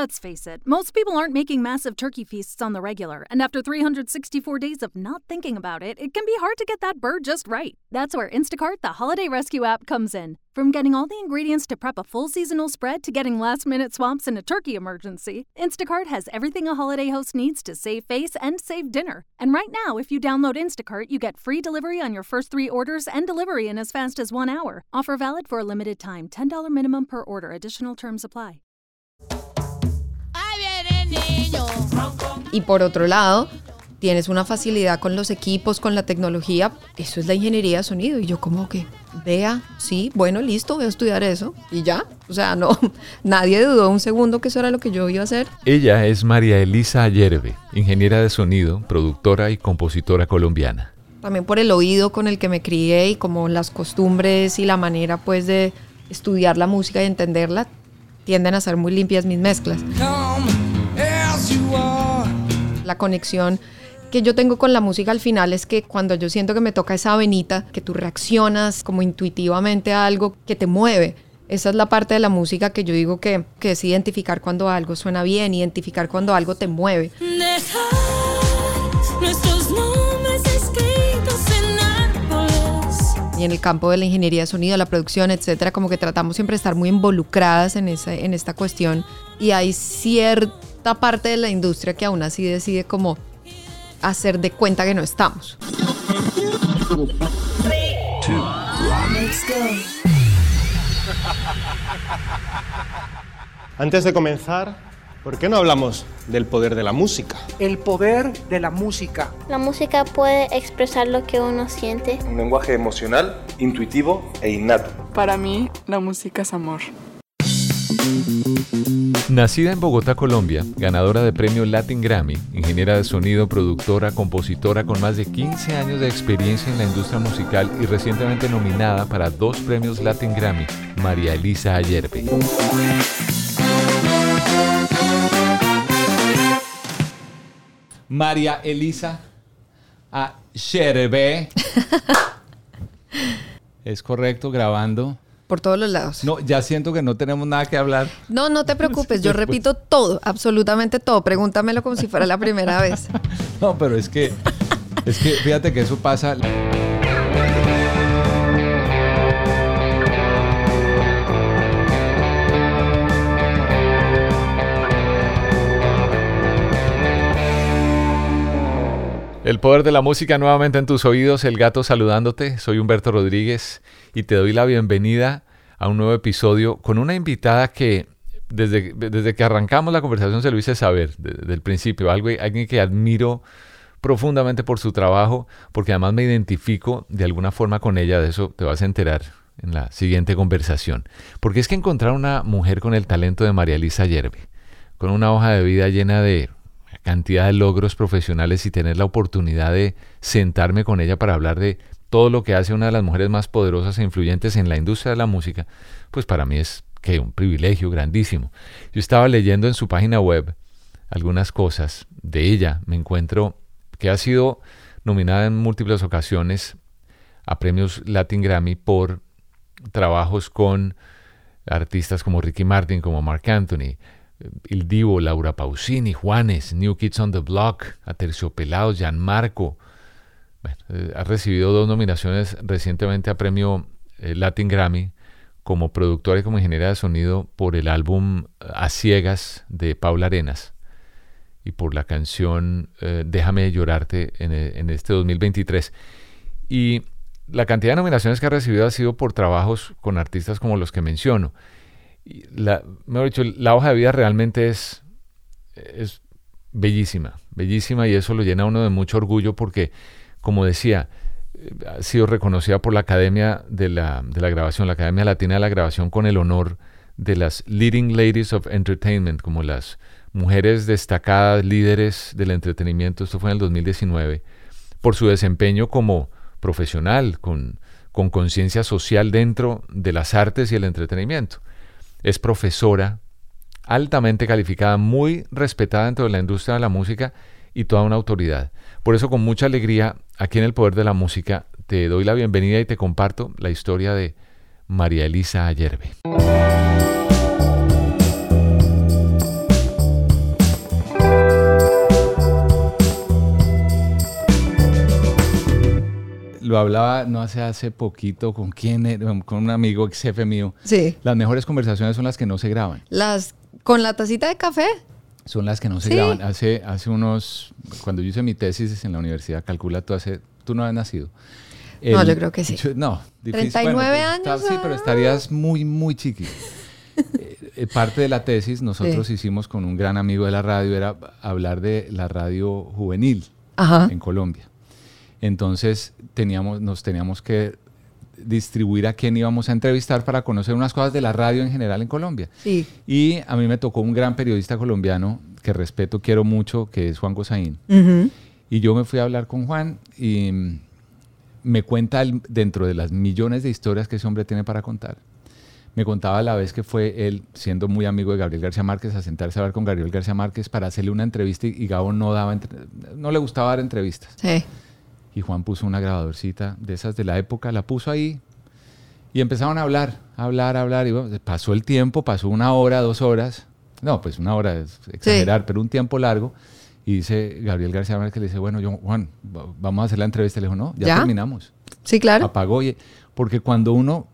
Let's face it, most people aren't making massive turkey feasts on the regular, and after 364 days of not thinking about it, it can be hard to get that bird just right. That's where Instacart, the holiday rescue app, comes in. From getting all the ingredients to prep a full seasonal spread to getting last minute swaps in a turkey emergency, Instacart has everything a holiday host needs to save face and save dinner. And right now, if you download Instacart, you get free delivery on your first three orders and delivery in as fast as one hour. Offer valid for a limited time $10 minimum per order, additional terms apply. Y por otro lado, tienes una facilidad con los equipos, con la tecnología. Eso es la ingeniería de sonido. Y yo como que, vea, sí, bueno, listo, voy a estudiar eso. Y ya. O sea, no, nadie dudó un segundo que eso era lo que yo iba a hacer. Ella es María Elisa Ayerbe, ingeniera de sonido, productora y compositora colombiana. También por el oído con el que me crié y como las costumbres y la manera pues de estudiar la música y entenderla, tienden a ser muy limpias mis mezclas. La conexión que yo tengo con la música al final es que cuando yo siento que me toca esa venita, que tú reaccionas como intuitivamente a algo que te mueve. Esa es la parte de la música que yo digo que, que es identificar cuando algo suena bien, identificar cuando algo te mueve. y en el campo de la ingeniería de sonido, la producción, etcétera, como que tratamos siempre de estar muy involucradas en, esa, en esta cuestión y hay cierta parte de la industria que aún así decide como hacer de cuenta que no estamos. Antes de comenzar, ¿por qué no hablamos del poder de la música? El poder de la música. La música puede expresar lo que uno siente. Un lenguaje emocional, intuitivo e innato. Para mí, la música es amor. Nacida en Bogotá, Colombia, ganadora de premio Latin Grammy, ingeniera de sonido, productora, compositora con más de 15 años de experiencia en la industria musical y recientemente nominada para dos premios Latin Grammy, María Elisa Ayerbe. María Elisa Ayerbe. es correcto, grabando. Por todos los lados. No, ya siento que no tenemos nada que hablar. No, no te preocupes, yo repito todo, absolutamente todo. Pregúntamelo como si fuera la primera vez. No, pero es que, es que fíjate que eso pasa. El poder de la música nuevamente en tus oídos, el gato saludándote. Soy Humberto Rodríguez y te doy la bienvenida a un nuevo episodio con una invitada que desde, desde que arrancamos la conversación se lo hice saber desde el principio. Algo, alguien que admiro profundamente por su trabajo, porque además me identifico de alguna forma con ella. De eso te vas a enterar en la siguiente conversación. Porque es que encontrar una mujer con el talento de María Elisa Yerbe, con una hoja de vida llena de cantidad de logros profesionales y tener la oportunidad de sentarme con ella para hablar de todo lo que hace una de las mujeres más poderosas e influyentes en la industria de la música, pues para mí es que un privilegio grandísimo. Yo estaba leyendo en su página web algunas cosas de ella, me encuentro que ha sido nominada en múltiples ocasiones a premios Latin Grammy por trabajos con artistas como Ricky Martin, como Mark Anthony, Il Divo, Laura Pausini, Juanes, New Kids on the Block, Aterciopelados, Gianmarco. Bueno, eh, ha recibido dos nominaciones recientemente a premio eh, Latin Grammy como productora y como ingeniera de sonido por el álbum A Ciegas de Paula Arenas y por la canción eh, Déjame llorarte en, en, este 2023. Y la cantidad de nominaciones que ha recibido ha sido por trabajos con artistas como los que menciono la, mejor dicho, la hoja de vida realmente es, es bellísima, bellísima y eso lo llena a uno de mucho orgullo porque, como decía, eh, ha sido reconocida por la Academia de la, de la Grabación, la Academia Latina de la Grabación, con el honor de las Leading Ladies of Entertainment, como las mujeres destacadas líderes del entretenimiento, esto fue en el 2019, por su desempeño como profesional, con conciencia social dentro de las artes y el entretenimiento. Es profesora, altamente calificada, muy respetada dentro de la industria de la música y toda una autoridad. Por eso con mucha alegría, aquí en el Poder de la Música, te doy la bienvenida y te comparto la historia de María Elisa Ayerbe. lo hablaba no hace hace poquito con quién con un amigo ex jefe mío. Sí. Las mejores conversaciones son las que no se graban. Las con la tacita de café. Son las que no se graban. Hace hace unos cuando yo hice mi tesis en la universidad, calcula tú hace tú no has nacido. no, yo creo que sí. no, difícil. 39 pues, años. sí, pero estarías muy muy chiquito. Eh, parte de la tesis nosotros hicimos con un gran amigo de la radio era hablar de la radio juvenil en Colombia. Entonces teníamos, nos teníamos que distribuir a quién íbamos a entrevistar para conocer unas cosas de la radio en general en Colombia. Sí. Y a mí me tocó un gran periodista colombiano que respeto, quiero mucho, que es Juan Gozaín. Y yo me fui a hablar con Juan y me cuenta dentro de las millones de historias que ese hombre tiene para contar. Me contaba la vez que fue él, siendo muy amigo de Gabriel García Márquez, a sentarse a hablar con Gabriel García Márquez para hacerle una entrevista y Gabo no daba, no le gustaba dar entrevistas. Sí y Juan puso una grabadorcita de esas de la época, la puso ahí y empezaron a hablar, a hablar, a hablar. Y pasó el tiempo, pasó una hora, dos horas. No, pues una hora es exagerar, pero un tiempo largo. Y dice Gabriel García Márquez, le dice, bueno, yo, Juan, vamos a hacer la entrevista. Le dijo, no, ya, terminamos. Sí, claro. Apagó. Porque cuando uno,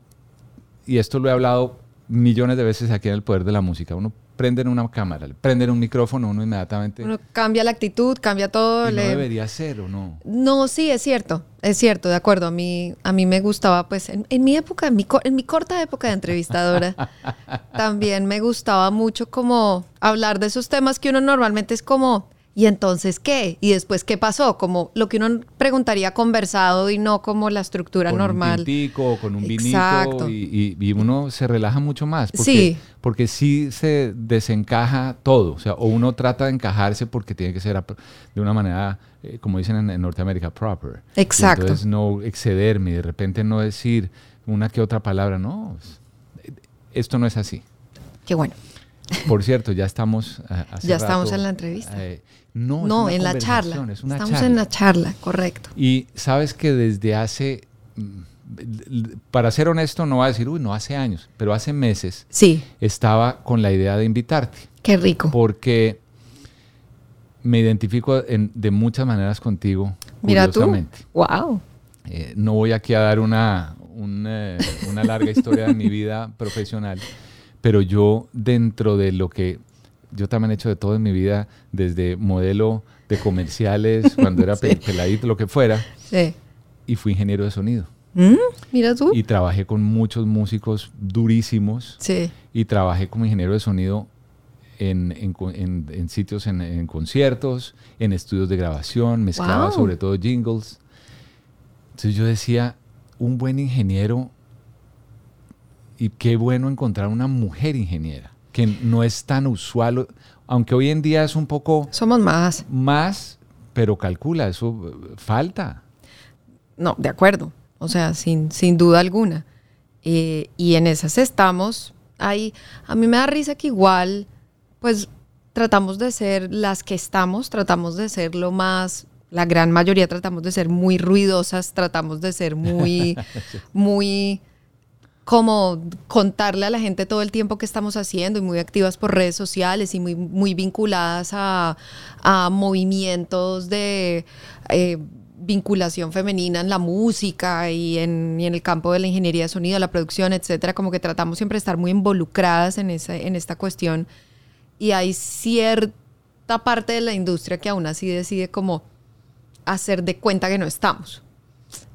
y esto lo he hablado millones de veces aquí en el Poder de la Música, uno prenden una cámara, prenden un micrófono, uno inmediatamente... Uno cambia la actitud, cambia todo. Y no debería ser, ¿o no? No, sí, es cierto, es cierto, de acuerdo. A mí, a mí me gustaba, pues, en, mi época, en mi, en mi corta época de entrevistadora, también me gustaba mucho como hablar de esos temas que uno normalmente es como ¿Y entonces qué? ¿Y después qué pasó? Como lo que uno preguntaría conversado y no como la estructura normal. Con un o con un vinito y, uno se relaja mucho más. Porque, sí. Porque sí se desencaja todo. O sea, o uno trata de encajarse porque tiene que ser de una manera, eh, como dicen en, Norteamérica, proper. Exacto. entonces no excederme y de repente no decir una que otra palabra. No, esto no es así. Qué bueno. Por cierto, ya estamos. Eh, ya estamos en la entrevista. Eh, no, en la charla. Estamos en la charla, correcto. Y sabes que desde hace, mm, para ser honesto, no voy a decir, uy, no hace años, pero hace meses. Sí. Estaba con la idea de invitarte. Qué rico. Porque me identifico de muchas maneras contigo. Mira tú. Wow. Eh, no voy aquí a dar una, una, una larga historia de mi vida profesional, pero yo dentro de lo que yo también he hecho de todo en mi vida, desde modelo de comerciales, cuando era peladito, lo que fuera. Sí. Y fui ingeniero de sonido. Mm, mira tú. Y trabajé con muchos músicos durísimos. Sí. Y trabajé como ingeniero de sonido en, en, sitios, en, conciertos, en estudios de grabación, mezclaba sobre todo jingles. Entonces yo decía, un buen ingeniero, y qué bueno encontrar una mujer ingeniera que no es tan usual, aunque hoy en día es un poco... Somos más. Más, pero calcula, eso eh, falta. No, de acuerdo, o sea, sin, sin duda alguna. Eh, y en esas estamos. Ahí, a mí me da risa que igual, pues tratamos de ser las que estamos, tratamos de ser lo más, la gran mayoría tratamos de ser muy ruidosas, tratamos de ser muy, muy como contarle a la gente todo el tiempo que estamos haciendo y muy activas por redes sociales y muy, muy vinculadas a, movimientos de eh, vinculación femenina en la música y en, el campo de la ingeniería de sonido, la producción, etcétera, como que tratamos siempre de estar muy involucradas en, en esta cuestión y hay cierta parte de la industria que aún así decide como hacer de cuenta que no estamos.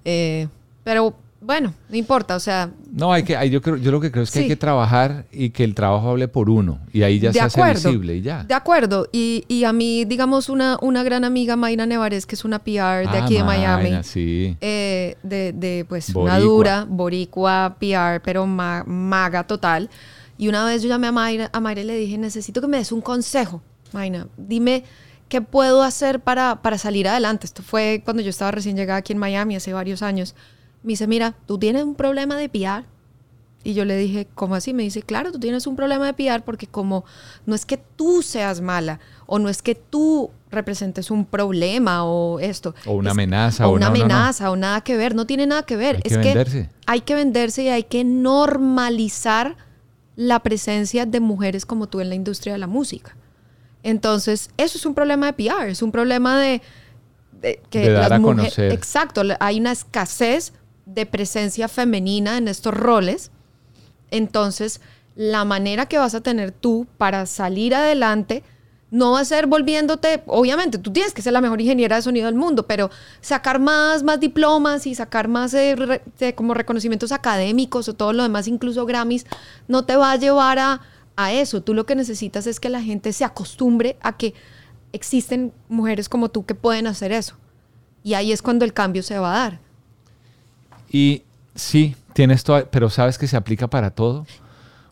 Eh, pero bueno, no importa, o sea. No, hay que, yo, creo, yo lo que creo es que hay que trabajar y que el trabajo hable por uno y ahí ya se hace visible y ya. De acuerdo, y, y, a mí, digamos, una, una gran amiga, Mayra Nevares, que es una PR de ah, aquí de Miami, sí. eh, de, de, pues, una dura, boricua PR, pero maga total. Y una vez yo llamé a Mayra, a Mayra y le dije, necesito que me des un consejo. Mayra, dime qué puedo hacer para, para salir adelante. Esto fue cuando yo estaba recién llegada aquí en Miami hace varios años. Me dice, mira, tú tienes un problema de PR. Y yo le dije, ¿cómo así? Me dice, claro, tú tienes un problema de PR porque como no es que tú seas mala o no es que tú representes un problema o esto. O una amenaza. O una amenaza o nada que ver. No tiene nada que ver. Hay es que venderse. que hay que venderse y hay que normalizar la presencia de mujeres como tú en la industria de la música. Entonces, eso es un problema de PR, es un problema de, que de dar a conocer. Exacto, hay una escasez de presencia femenina en estos roles. Entonces, la manera que vas a tener tú para salir adelante no va a ser volviéndote, obviamente, tú tienes que ser la mejor ingeniera de sonido del mundo, pero sacar más, más diplomas y sacar más eh, como reconocimientos académicos o todo lo demás, incluso Grammys, no te va a llevar a, a eso. Tú lo que necesitas es que la gente se acostumbre a que existen mujeres como tú que pueden hacer eso. Y ahí es cuando el cambio se va a dar. Y sí, tienes todo, pero sabes que se aplica para todo.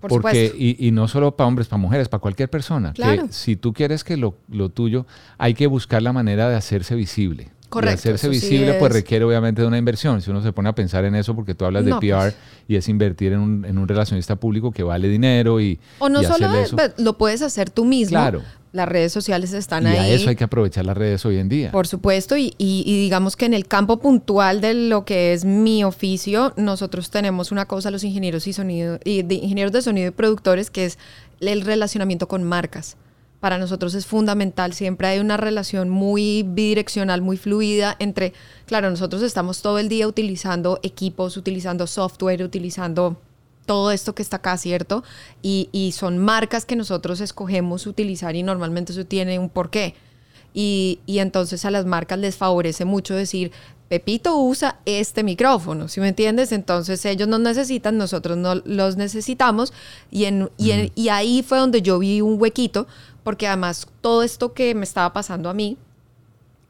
Porque, y, no solo para hombres, para mujeres, para cualquier persona. Que si tú quieres que lo, lo, tuyo, hay que buscar la manera de hacerse visible. Correcto. Y hacerse visible, pues requiere obviamente de una inversión. Si uno se pone a pensar en eso, porque tú hablas de PR pues. y es invertir en un, en un, relacionista público que vale dinero y. O no solo eso. lo puedes hacer tú mismo. Claro las redes sociales están ahí. Y a eso hay que aprovechar las redes hoy en día. Por supuesto, y, digamos que en el campo puntual de lo que es mi oficio, nosotros tenemos una cosa, los ingenieros y sonido, y de ingenieros de sonido y productores, que es el relacionamiento con marcas. Para nosotros es fundamental, siempre hay una relación muy bidireccional, muy fluida entre, claro, nosotros estamos todo el día utilizando equipos, utilizando software, utilizando todo esto que está acá, ¿cierto? Y, son marcas que nosotros escogemos utilizar y normalmente eso tiene un porqué. Y, y entonces a las marcas les favorece mucho decir, Pepito usa este micrófono, ¿sí me entiendes? Entonces ellos nos necesitan, nosotros no los necesitamos y, en, y, y, ahí fue donde yo vi un huequito, porque además todo esto que me estaba pasando a mí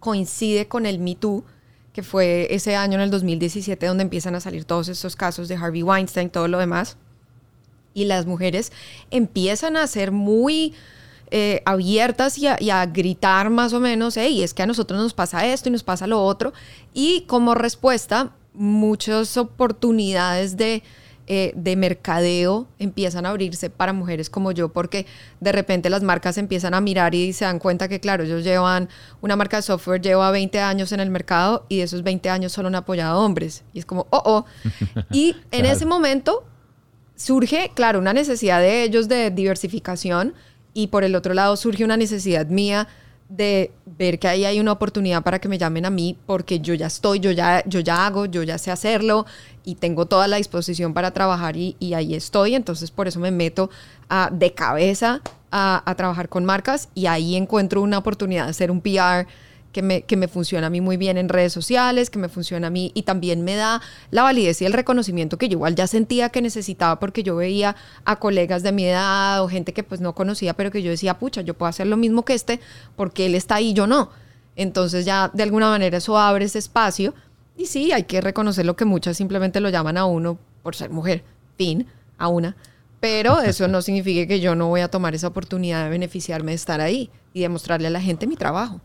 coincide con el Me Too, que fue ese año en el 2017 donde empiezan a salir todos estos casos de Harvey Weinstein, todo lo demás. Y las mujeres empiezan a ser muy eh, abiertas y a, gritar más o menos, hey, es que a nosotros nos pasa esto y nos pasa lo otro. Y como respuesta, muchas oportunidades de eh, de mercadeo empiezan a abrirse para mujeres como yo, porque de repente las marcas empiezan a mirar y se dan cuenta que, claro, ellos llevan, una marca de software lleva 20 años en el mercado y de esos 20 años solo han apoyado a hombres. Y es como, oh, oh. Y en ese momento surge, claro, una necesidad de ellos de diversificación y por el otro lado surge una necesidad mía de ver que ahí hay una oportunidad para que me llamen a mí porque yo ya estoy, yo ya, yo ya hago, yo ya sé hacerlo y tengo toda la disposición para trabajar y, ahí estoy. Entonces por eso me meto de cabeza a, a, trabajar con marcas y ahí encuentro una oportunidad de hacer un PR que me, que me funciona a mí muy bien en redes sociales, que me funciona a mí y también me da la validez y el reconocimiento que yo igual ya sentía que necesitaba porque yo veía a colegas de mi edad o gente que pues no conocía, pero que yo decía, pucha, yo puedo hacer lo mismo que este porque él está ahí, yo no. Entonces ya de alguna manera eso abre ese espacio y sí, hay que reconocer lo que muchas simplemente lo llaman a uno por ser mujer, fin, a una. Pero eso no significa que yo no voy a tomar esa oportunidad de beneficiarme de estar ahí y de mostrarle a la gente mi trabajo.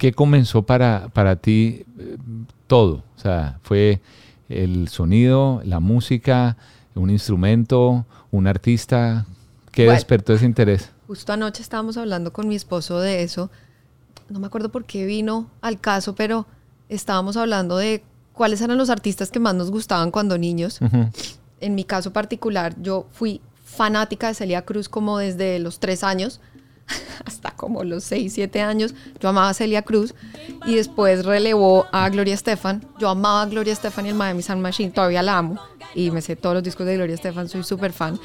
¿Qué comenzó para, para ti eh, todo? O sea, fue el sonido, la música, un instrumento, un artista. ¿Qué despertó ese interés? Justo anoche estábamos hablando con mi esposo de eso. No me acuerdo por qué vino al caso, pero estábamos hablando de cuáles eran los artistas que más nos gustaban cuando niños. En mi caso particular, yo fui fanática de Celia Cruz como desde los tres años. hasta como los 6, 7 años, yo amaba a Celia Cruz y después relevó a Gloria Estefan. Yo amaba a Gloria Estefan y el Miami Sound Machine, todavía la amo y me sé todos los discos de Gloria Estefan, soy súper fan.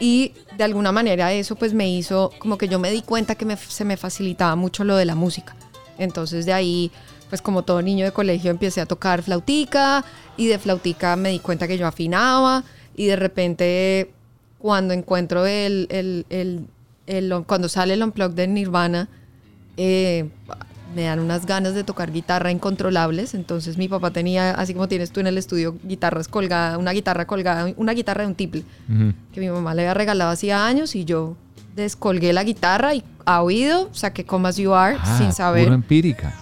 Y de alguna manera eso pues me hizo, como que yo me di cuenta que se me facilitaba mucho lo de la música. Entonces de ahí, pues como todo niño de colegio empecé a tocar flautica y de flautica me di cuenta que yo afinaba y de repente cuando encuentro el, el, el cuando sale el unplug de Nirvana, eh, me dan unas ganas de tocar guitarra incontrolables. Entonces mi papá tenía, así como tienes tú en el estudio, guitarras colgadas, una guitarra colgada, una guitarra de un tiple, que mi mamá le había regalado hacía años y yo descolgué la guitarra y a oído saqué Come As You Are Ah, sin saber. Puro empírica.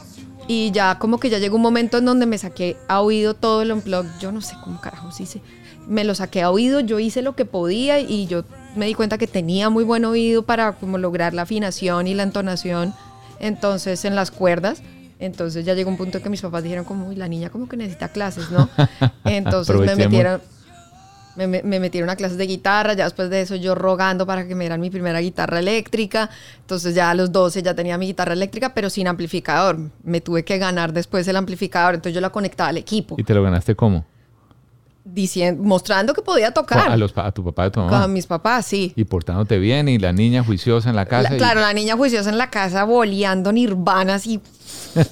Y ya como que ya llegó un momento en donde me saqué a oído todo el unplug. Yo no sé cómo carajos hice. Me lo saqué a oído, yo hice lo que podía y yo me di cuenta que tenía muy buen oído para como lograr la afinación y la entonación. Entonces en las cuerdas. Entonces ya llegó un punto que mis papás dijeron como, uy, la niña como que necesita clases, ¿no? Entonces me metieron, me, me- me metieron a clases de guitarra, ya después de eso yo rogando para que me dieran mi primera guitarra eléctrica, entonces ya a los 12 ya tenía mi guitarra eléctrica, pero sin amplificador, me tuve que ganar después el amplificador, entonces yo la conectaba al equipo, ¿Y te lo ganaste cómo? Diciendo, mostrando que podía tocar A, los, a tu papá y a tu mamá. mis papás, sí. Y portándote bien y la niña juiciosa en la casa. La- y- claro, la niña juiciosa en la casa boleando nirvanas y...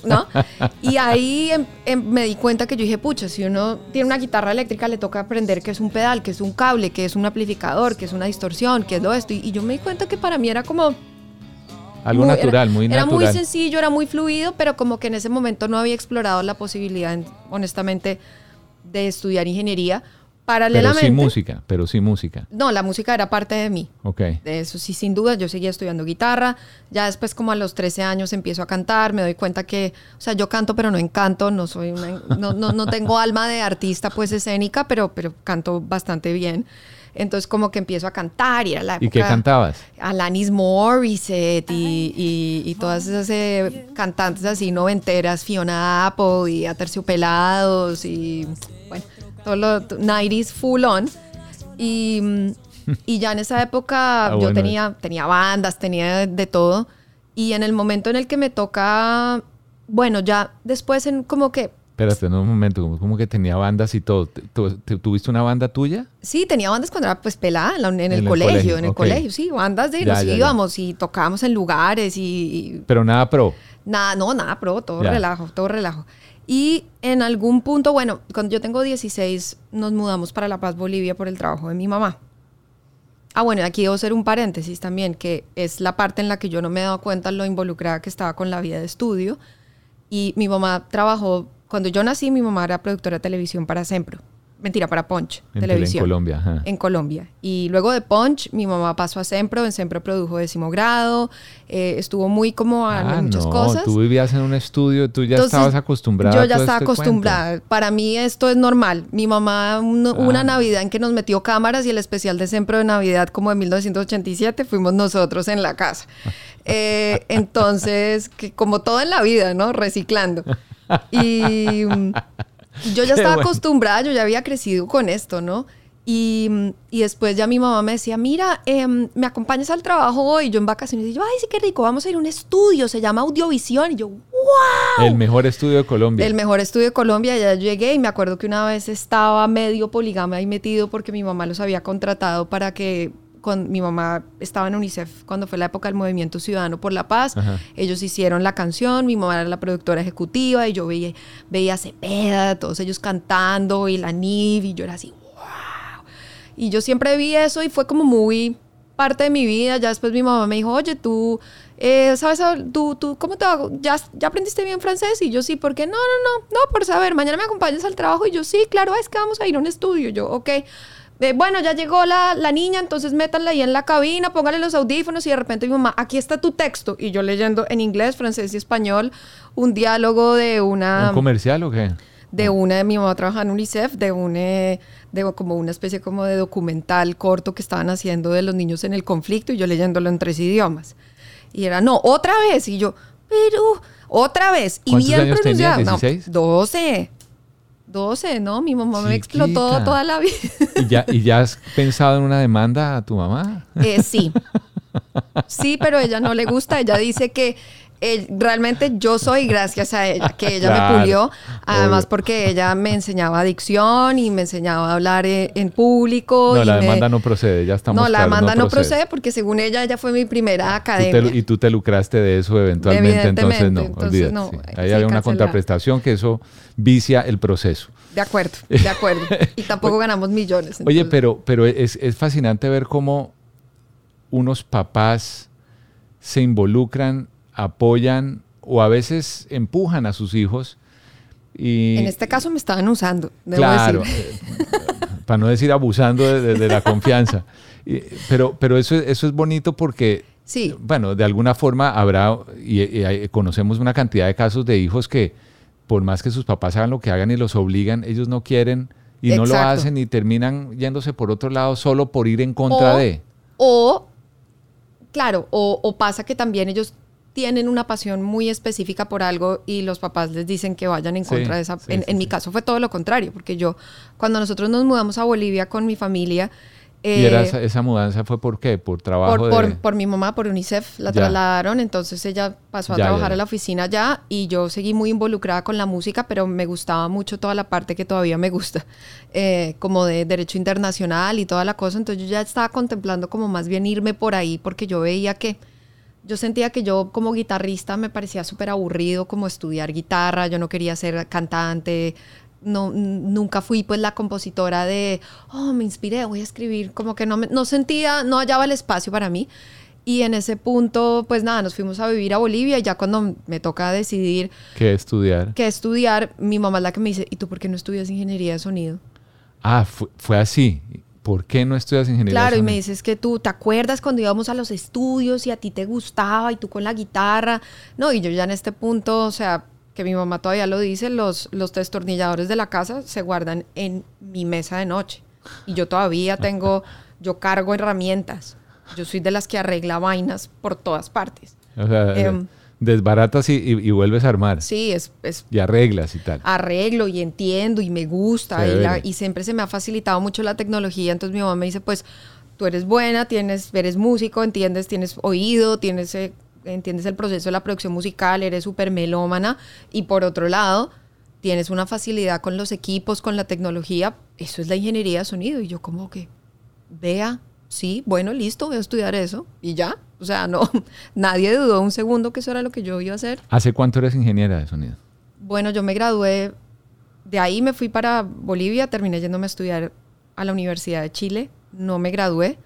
¿No? Y ahí em- em- me di cuenta que yo dije, pucha, si uno tiene una guitarra eléctrica le toca aprender que es un pedal, que es un cable, que es un amplificador, que es una distorsión, que es lo esto. Y, y yo me di cuenta que para mí era como... Algo muy- natural, era, muy Era natural. muy sencillo, era muy fluido, pero como que en ese momento no había explorado la posibilidad, en- honestamente, de estudiar ingeniería. pero Paralelamente... sí música, pero sí música. No, la música era parte de mí. Ok. De eso sí, sin duda, yo seguía estudiando guitarra. Ya después, como a los 13 años, empiezo a cantar. Me doy cuenta que, o sea, yo canto, pero no encanto. No soy una, no, no, no tengo alma de artista, pues escénica, pero, pero canto bastante bien. Entonces, como que empiezo a cantar y era la época. ¿Y qué cantabas? Alanis Morissette y, y, y todas esas eh, cantantes así noventeras, Fiona Apple y Aterciopelados y bueno, todo lo 90s full on. Y, y ya en esa época Ah, yo bueno. tenía, tenía bandas, tenía de, de todo. Y en el momento en el que me toca, bueno, ya después en como que Espérate, no, un momento, como, como que tenía bandas y todo. ¿Te- tu- te- ¿Tuviste una banda tuya? Sí, tenía bandas cuando era pues pelada en, la- en el, el colegio, colegio, en el ok. colegio, sí, bandas de Ya, nos ya, ya. íbamos y tocábamos en lugares y, y Pero nada pro. nada, no, nada, pro, todo Ya. relajo, todo relajo. Y en algún punto, bueno, cuando yo tengo 16, nos mudamos para La Paz, Bolivia por el trabajo de mi mamá. Ah, bueno, aquí debo hacer un paréntesis también, que es la parte en la que yo no me he dado cuenta lo involucrada que estaba con la vida de estudio. Y mi mamá trabajó, cuando yo nací, mi mamá era productora de televisión para Sempro. Mentira, para Punch, En, Tele- en televisión. Colombia. ajá. En Colombia. Y luego de Punch, mi mamá pasó a Sempro. En Sempro produjo décimo grado. eh, estuvo muy como a Ah, muchas no, cosas. tú vivías en un estudio, tú ya Entonces, estabas acostumbrada. Yo a ya todo estaba este cuento. acostumbrada. Para mí esto es normal. Mi mamá, un- una Ah. Navidad en que nos metió cámaras y el especial de Sempro de Navidad como de 1987 fuimos nosotros en la casa. Eh, entonces, que como todo en la vida, ¿no? Reciclando. Y yo ya Qué estaba bueno. acostumbrada, yo ya había crecido con esto, ¿no? Y, y después ya mi mamá me decía, mira, em, me acompañas al trabajo hoy, yo en vacaciones, y yo, ay, sí, qué rico, vamos a ir a un estudio, se llama Audiovisión, y yo, wow. El mejor estudio de Colombia. El mejor estudio de Colombia, ya llegué y me acuerdo que una vez estaba medio poligama ahí metido porque mi mamá los había contratado para que con mi mamá estaba en UNICEF cuando fue la época del Movimiento Ciudadano por la Paz. Ajá. Ellos hicieron la canción, mi mamá era la productora ejecutiva y yo veía, veía a Cepeda, todos ellos cantando y la NIV y yo era así, wow. Y yo siempre vi eso y fue como muy parte de mi vida. Ya después mi mamá me dijo, oye, tú, eh, ¿sabes? Tú, tú, ¿cómo te va? ¿Ya, ¿Ya aprendiste bien francés? Y yo sí, ¿por qué? No, no, no, no, por saber, mañana me acompañas al trabajo. Y yo sí, claro, es que vamos a ir a un estudio. Yo, ok. Eh, bueno, ya llegó la, la niña, entonces métanla ahí en la cabina, póngale los audífonos y de repente mi mamá, aquí está tu texto. Y yo leyendo en inglés, francés y español un diálogo de una ¿Un comercial o qué? de una de mi mamá trabajaba en UNICEF, de un eh, de como una especie como de documental corto que estaban haciendo de los niños en el conflicto y yo leyéndolo en tres idiomas. Y era, no, otra vez. Y yo, pero, otra vez. Y ¿Cuántos bien pronunciado. No, ¿16? 12. 12, ¿no? Mi mamá me explotó toda la vida. ¿Y ya, ¿Y ya has pensado en una demanda a tu mamá? Eh, sí. Sí, pero a ella no le gusta. Ella dice que eh, realmente yo soy gracias a ella, que ella Claro, me pulió. Además, obvio. porque ella me enseñaba dicción y me enseñaba a hablar eh, en público. No, y la me- demanda no procede, ya estamos No, la demanda no procede. porque según ella, ella fue mi primera Tú te academia. y tú te lucraste de eso eventualmente, entonces no, entonces olvídate. no, sí. hay Ahí había una contraprestación que eso vicia el proceso. De acuerdo, de acuerdo. Y tampoco ganamos millones. Oye, pero, pero es, es fascinante ver cómo unos papás se involucran, apoyan o a veces empujan a sus hijos. Y, en este caso me estaban usando, debo claro, decir. eh, para no decir abusando de, de- de la confianza. Y- pero pero eso, es- eso es bonito porque, Sí. bueno, de alguna forma habrá, y, conocemos una cantidad de casos de hijos que por más que sus papás hagan lo que hagan y los obligan, ellos no quieren y no lo hacen y terminan yéndose por otro lado solo por ir en contra O- de. O, claro, o, o pasa que también ellos tienen una pasión muy específica por algo y los papás les dicen que vayan en Sí, contra de esa. sí, en sí, en mi caso fue todo lo contrario, porque yo, cuando nosotros nos mudamos a Bolivia con mi familia, y eh, era esa, esa mudanza fue por qué? Por trabajo por, de... por, por mi mamá, por UNICEF, la Ya. trasladaron, entonces ella pasó a ya, trabajar ya. a la oficina allá y yo seguí muy involucrada con la música, pero me gustaba mucho toda la parte que todavía me gusta, eh, como de derecho internacional y toda la cosa, entonces yo ya estaba contemplando como más bien irme por ahí porque yo veía que yo sentía que yo como guitarrista me parecía súper aburrido como estudiar guitarra, yo no quería ser cantante, no, nunca fui pues la compositora de, oh, me inspiré, voy a escribir, como que no, me, no sentía, no hallaba el espacio para mí. Y en ese punto, pues nada, nos fuimos a vivir a Bolivia y ya cuando me toca decidir ¿Qué estudiar? qué estudiar, mi mamá es la que me dice, ¿y tú por qué no estudias ingeniería de sonido? Ah, fue, fue así. ¿Por qué no estudias ingeniería? Claro, y me dices que tú te acuerdas cuando íbamos a los estudios y a ti te gustaba y tú con la guitarra. No, y yo ya en este punto, o sea, que mi mamá todavía lo dice, los, los destornilladores de la casa se guardan en mi mesa de noche. Y yo todavía tengo, yo cargo herramientas. Yo soy de las que arregla vainas por todas partes. O sea, Em, desbaratas y, y- y vuelves a armar. Sí, es, es Y arreglas y tal. arreglo y entiendo y me gusta y, Chévere. la- y siempre se me ha facilitado mucho la tecnología. Entonces mi mamá me dice, pues tú eres buena, tienes, eres músico, entiendes, tienes oído, tienes, eh, entiendes el proceso de la producción musical, eres súper melómana y por otro lado tienes una facilidad con los equipos, con la tecnología. Eso es la ingeniería de sonido. Y yo como que, vea, sí, bueno, listo, voy a estudiar eso y ya. O sea, no, nadie dudó un segundo que eso era lo que yo iba a hacer. ¿Hace cuánto eres ingeniera de sonido? Bueno, yo me gradué, de ahí me fui para Bolivia, terminé yéndome a estudiar a la Universidad de Chile, no me gradué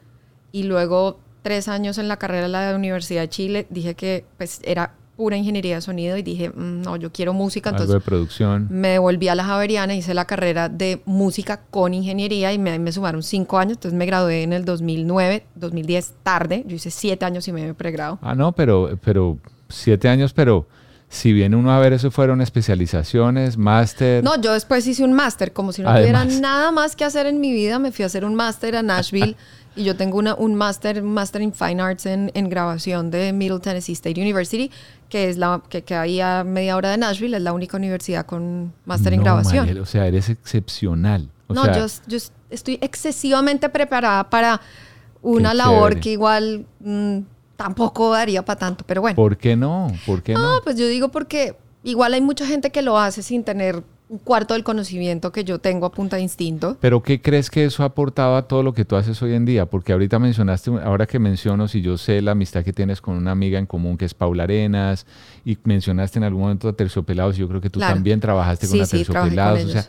y luego tres años en la carrera de la Universidad de Chile dije que pues era pura ingeniería de sonido y dije, "Mm, no, yo quiero música, Algo de entonces producción. me devolví a la Javeriana, hice la carrera de música con ingeniería y me, me sumaron cinco años, entonces me gradué en el 2009, 2010 tarde, yo hice siete años y medio de pregrado. Ah, no, pero, pero siete años, pero si viene uno a ver, eso fueron especializaciones, máster. No, yo después hice un máster, como si no Además. tuviera nada más que hacer en mi vida, me fui a hacer un máster a Nashville y yo tengo una, un máster, un máster en Fine Arts en, en grabación de Middle Tennessee State University, que es la que queda ahí a media hora de Nashville, es la única universidad con máster en No, grabación. Mariel, o sea, eres excepcional. O no, sea, yo, yo estoy excesivamente preparada para una labor chévere. que igual mm, tampoco daría para tanto, pero bueno. ¿Por qué no? ¿Por qué no? No, pues yo digo porque igual hay mucha gente que lo hace sin tener un cuarto del conocimiento que yo tengo a punta de instinto. Pero ¿qué crees que eso ha aportado a todo lo que tú haces hoy en día? Porque ahorita mencionaste, ahora que menciono, si yo sé la amistad que tienes con una amiga en común que es Paula Arenas, y mencionaste en algún momento a Terciopelados, yo creo que tú Claro. también trabajaste con Sí, a sí, Terciopelados. O sea,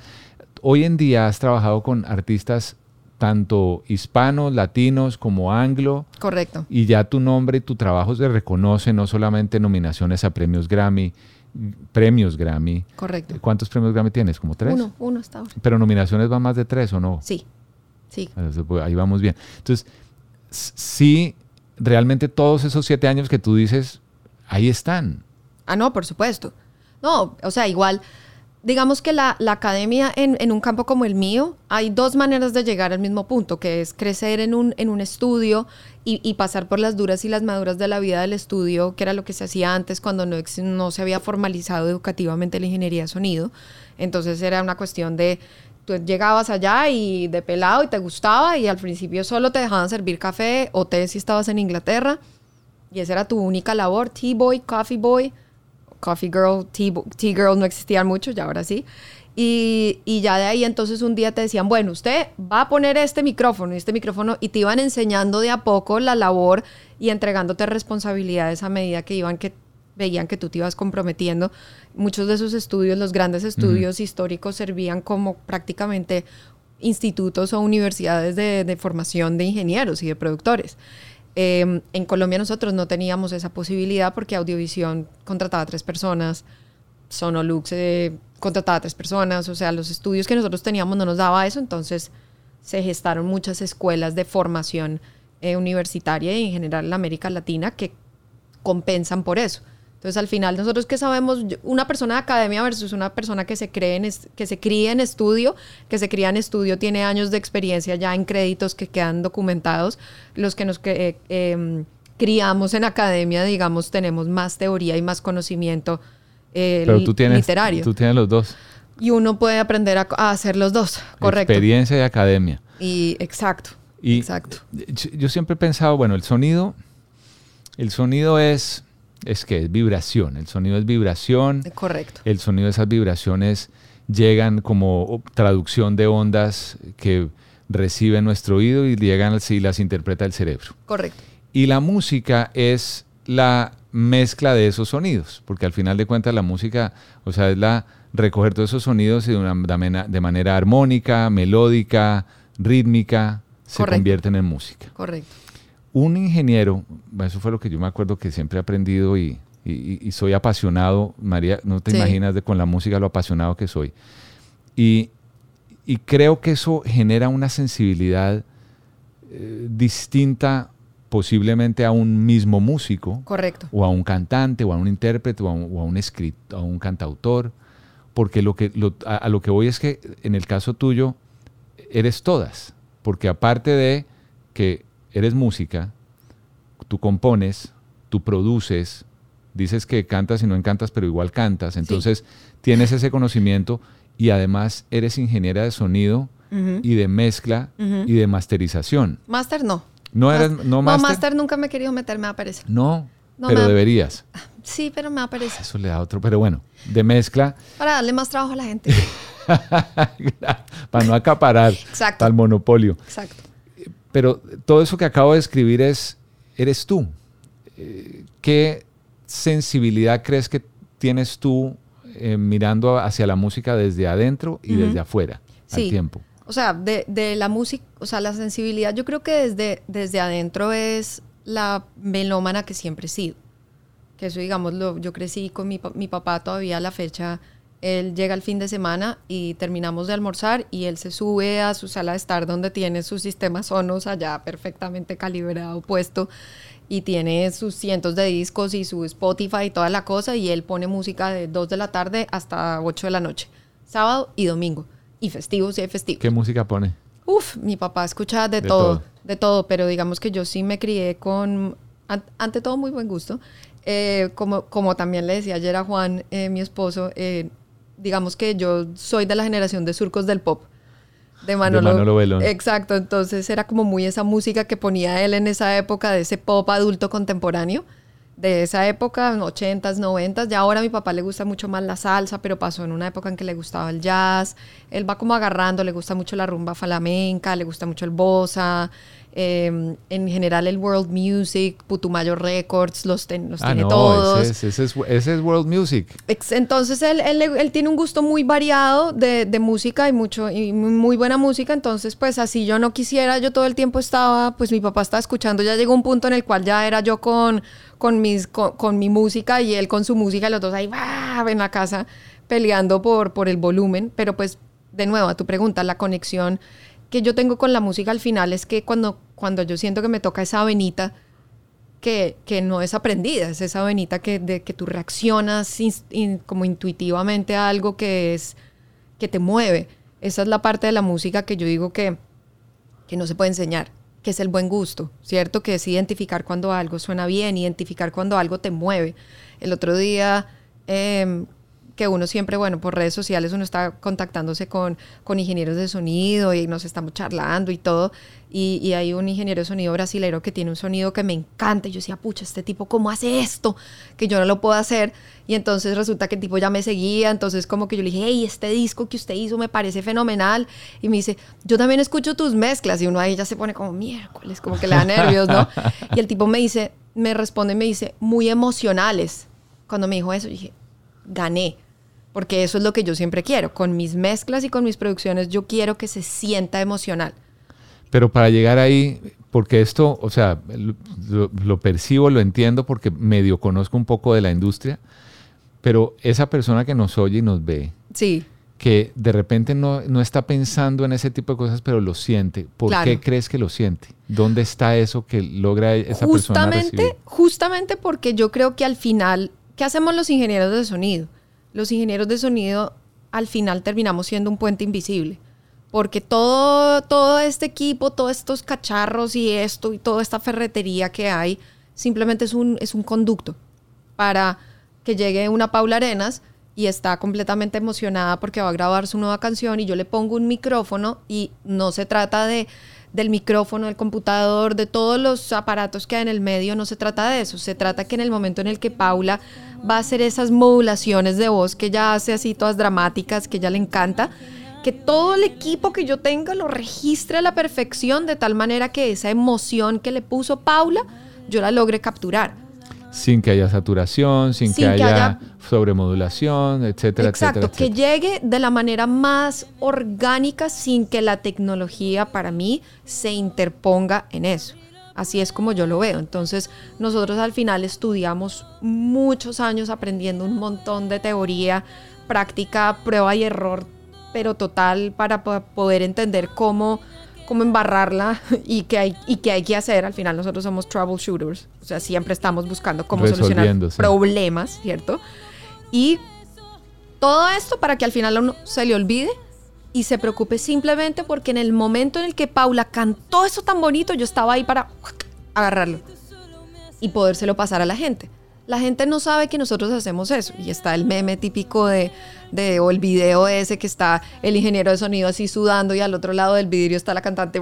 hoy en día has trabajado con artistas tanto hispanos, latinos como anglo, Correcto. y ya tu nombre y tu trabajo se reconoce, no solamente nominaciones a premios Grammy, premios Grammy. Correcto. ¿Cuántos premios Grammy tienes? ¿Como tres? Uno, uno hasta ahora. Pero nominaciones van más de tres o no? Sí, sí. Pues, Ahí vamos bien. Entonces, sí, realmente todos esos siete años que tú dices, ahí están. Ah, no, por supuesto. No, o sea, igual, digamos que la, la academia en, en un campo como el mío, hay dos maneras de llegar al mismo punto, que es crecer en un, en un estudio y, y pasar por las duras y las maduras de la vida del estudio, que era lo que se hacía antes cuando no, no se había formalizado educativamente la ingeniería de sonido. Entonces era una cuestión de, tú llegabas allá y de pelado y te gustaba y al principio solo te dejaban servir café o té si estabas en Inglaterra. Y esa era tu única labor, tea boy, coffee boy, coffee girl, tea, girl no existían mucho, ya ahora sí. Y, y ya de ahí entonces un día te decían, bueno, usted va a poner este micrófono y este micrófono y te iban enseñando de a poco la labor y entregándote responsabilidades a medida que iban que veían que tú te ibas comprometiendo. Muchos de esos estudios, los grandes estudios históricos servían como prácticamente institutos o universidades de, de formación de ingenieros y de productores. Em, en Colombia nosotros no teníamos esa posibilidad porque Audiovisión contrataba a tres personas, Sonolux eh, contrataba a tres personas, o sea, los estudios que nosotros teníamos no nos daba eso, entonces se gestaron muchas escuelas de formación eh, universitaria y en general en América Latina que compensan por eso. Entonces, al final, nosotros que sabemos, una persona de academia versus una persona que se, cree en que se cría en estudio, que se cría en estudio, tiene años de experiencia ya en créditos que quedan documentados. Los que nos eh, em, criamos en academia, digamos, tenemos más teoría y más conocimiento eh, Pero tú tienes, literario. Tú tienes los dos. Y uno puede aprender a, hacer los dos, correcto. Experiencia y academia. Y exacto. Y exacto. Yo siempre he pensado, bueno, el sonido, el sonido es es que es vibración. El sonido es vibración. Correcto. El sonido de esas vibraciones llegan como traducción de ondas que recibe nuestro oído y llegan y las interpreta el cerebro. Correcto. Y la música es la mezcla de esos sonidos, porque al final de cuentas la música, o sea, es la recoger todos esos sonidos de, una, de manera armónica, melódica, rítmica, se convierten en música. Correcto un ingeniero, eso fue lo que yo me acuerdo que siempre he aprendido y, soy apasionado, María, no te imaginas de con la música lo apasionado que soy. Y, creo que eso genera una sensibilidad eh, distinta posiblemente a un mismo músico. Correcto. O a un cantante, o a un intérprete, o a un, escritor, a un cantautor. Porque lo que, a lo que voy es que en el caso tuyo eres todas. Porque aparte de que eres música, tú compones, tú produces, dices que cantas y no encantas, pero igual cantas, entonces tienes ese conocimiento y además eres ingeniera de sonido y de mezcla y de masterización. Master no. No eres no master. No, master nunca me he querido meter, me aparece. No, pero deberías. Sí, pero me aparece. Eso le da otro, pero bueno, de mezcla. Para darle más trabajo a la gente. Para no acaparar Exacto. al monopolio. Exacto. Pero todo eso que acabo de escribir es, eres tú. Eh, ¿Qué sensibilidad crees que tienes tú eh, mirando hacia la música desde adentro y desde afuera al tiempo? O sea, de, la música, o sea, la sensibilidad, yo creo que desde, desde adentro es la melómana que siempre he sido. Que eso, digamos, lo, yo crecí con mi, mi papá todavía a la fecha él llega el fin de semana y terminamos de almorzar y él se sube a su sala de estar donde tiene su sistema Sonos allá perfectamente calibrado, puesto y tiene sus cientos de discos y su Spotify y toda la cosa y él pone música de 2 de la tarde hasta 8 de la noche, sábado y domingo y festivos y hay festivos. ¿Qué música pone? Uf, mi papá escucha de, todo, de todo, pero digamos que yo sí me crié con, ante todo, muy buen gusto. Eh, como, como también le decía ayer a Juan, eh, mi esposo, eh, digamos que yo soy de la generación de surcos del pop. De Manolo, de Exacto, entonces era como muy esa música que ponía él en esa época de ese pop adulto contemporáneo de esa época, 80s, 90s. Ya ahora a mi papá le gusta mucho más la salsa, pero pasó en una época en que le gustaba el jazz. Él va como agarrando, le gusta mucho la rumba flamenca, le gusta mucho el bossa, Em, en general el World Music, Putumayo Records, los, los ah, tiene todos. Ese es, ese, es, World Music. Entonces él, él, tiene un gusto muy variado de, de, música y, mucho, y muy buena música, entonces pues así yo no quisiera, yo todo el tiempo estaba, pues mi papá estaba escuchando, ya llegó un punto en el cual ya era yo con, con, mis, con, mi música y él con su música, los dos ahí en la casa peleando por, por el volumen, pero pues de nuevo a tu pregunta, la conexión que yo tengo con la música al final es que cuando, cuando yo siento que me toca esa venita, que, que no es aprendida, es esa venita que, de, que tú reaccionas como intuitivamente a algo que, es, que te mueve. Esa es la parte de la música que yo digo que, que no se puede enseñar, que es el buen gusto, ¿cierto? Que es identificar cuando algo suena bien, identificar cuando algo te mueve. El otro día em, que uno siempre, bueno, por redes sociales uno está contactándose con, con ingenieros de sonido y nos estamos charlando y todo. Y, hay un ingeniero de sonido brasilero que tiene un sonido que me encanta. Y yo decía, pucha, este tipo, ¿cómo hace esto? Que yo no lo puedo hacer. Y entonces resulta que el tipo ya me seguía. Entonces como que yo le dije, hey, este disco que usted hizo me parece fenomenal. Y me dice, yo también escucho tus mezclas. Y uno ahí ya se pone como, miércoles, como que le da nervios, ¿no? y el tipo me dice, me responde y me dice, muy emocionales. Cuando me dijo eso, dije, gané porque eso es lo que yo siempre quiero. Con mis mezclas y con mis producciones yo quiero que se sienta emocional. Pero para llegar ahí, porque esto, o sea, lo, lo, percibo, lo entiendo porque medio conozco un poco de la industria, pero esa persona que nos oye y nos ve, sí. que de repente no, no está pensando en ese tipo de cosas, pero lo siente, ¿por qué crees que lo siente? ¿Dónde está eso que logra esa persona recibir? Justamente porque yo creo que al final, ¿qué hacemos los ingenieros de sonido? Los ingenieros de sonido al final terminamos siendo un puente invisible porque todo, todo este equipo, todos estos cacharros y esto y toda esta ferretería que hay, simplemente es un, es un conducto para que llegue una Paula Arenas y está completamente emocionada porque va a grabar su nueva canción y yo le pongo un micrófono y no se trata de del micrófono, del computador, de todos los aparatos que hay en el medio, no se trata de eso, se trata que en el momento en el que Paula va a hacer esas modulaciones de voz que ella hace así todas dramáticas, que ella le encanta, que todo el equipo que yo tenga lo registre a la perfección de tal manera que esa emoción que le puso Paula, yo la logre capturar. Sin que haya saturación, sin, que, haya sobremodulación, etcétera, Exacto, que llegue de la manera más orgánica sin que la tecnología para mí se interponga en eso. Así es como yo lo veo. Entonces, nosotros al final estudiamos muchos años aprendiendo un montón de teoría, práctica, prueba y error pero total para poder entender cómo, cómo embarrarla y qué, hay, y qué hay que hacer. Al final nosotros somos troubleshooters, o sea, siempre estamos buscando cómo solucionar problemas, ¿cierto? Y todo esto para que al final uno se le olvide y se preocupe simplemente porque en el momento en el que Paula cantó eso tan bonito, yo estaba ahí para agarrarlo y podérselo pasar a la gente. La gente no sabe que nosotros hacemos eso. Y está el meme típico de, de, o el video ese que está el ingeniero de sonido así sudando y al otro lado del vidrio está la cantante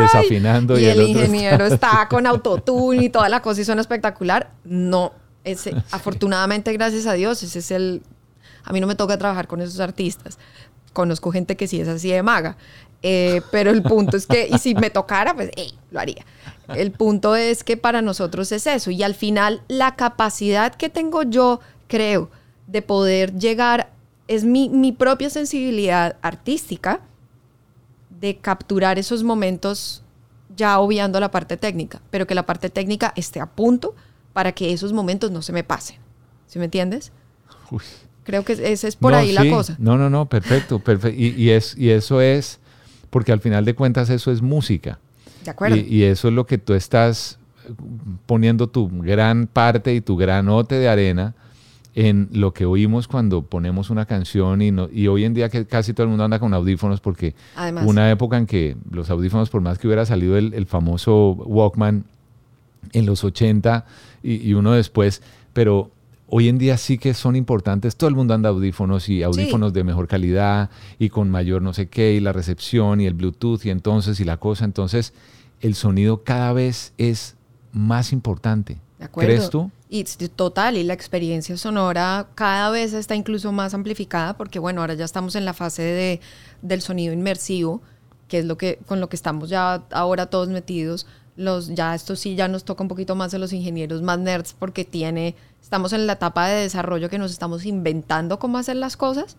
desafinando y, el, ingeniero está, con autotune y toda la cosa y suena espectacular. No, ese, afortunadamente, gracias a Dios, ese es el... A mí no me toca trabajar con esos artistas. Conozco gente que sí es así de maga. Eh, pero el punto es que, y si me tocara, pues lo haría. El punto es que para nosotros es eso. Y al final, la capacidad que tengo yo, creo, de poder llegar, es mi, mi propia sensibilidad artística de capturar esos momentos ya obviando la parte técnica, pero que la parte técnica esté a punto para que esos momentos no se me pasen. ¿Sí me entiendes? Creo que esa es por ahí la cosa. No, no, no, perfecto, perfecto. Y, es, y eso es porque al final de cuentas eso es música. De acuerdo. Y, eso es lo que tú estás poniendo tu gran parte y tu granote de arena en lo que oímos cuando ponemos una canción y, no, y hoy en día que casi todo el mundo anda con audífonos porque una época en que los audífonos, por más que hubiera salido el, famoso Walkman en los 80 y, y, uno después, pero hoy en día sí que son importantes. Todo el mundo anda audífonos y audífonos de mejor calidad y con mayor no sé qué, y la recepción y el Bluetooth y entonces y la cosa. Entonces, el sonido cada vez es más importante. ¿De ¿Crees tú? Y total, y la experiencia sonora cada vez está incluso más amplificada porque, bueno, ahora ya estamos en la fase de, del sonido inmersivo, que es lo que, con lo que estamos ya ahora todos metidos los, ya esto sí ya nos toca un poquito más a los ingenieros más nerds porque tiene, estamos en la etapa de desarrollo que nos estamos inventando cómo hacer las cosas.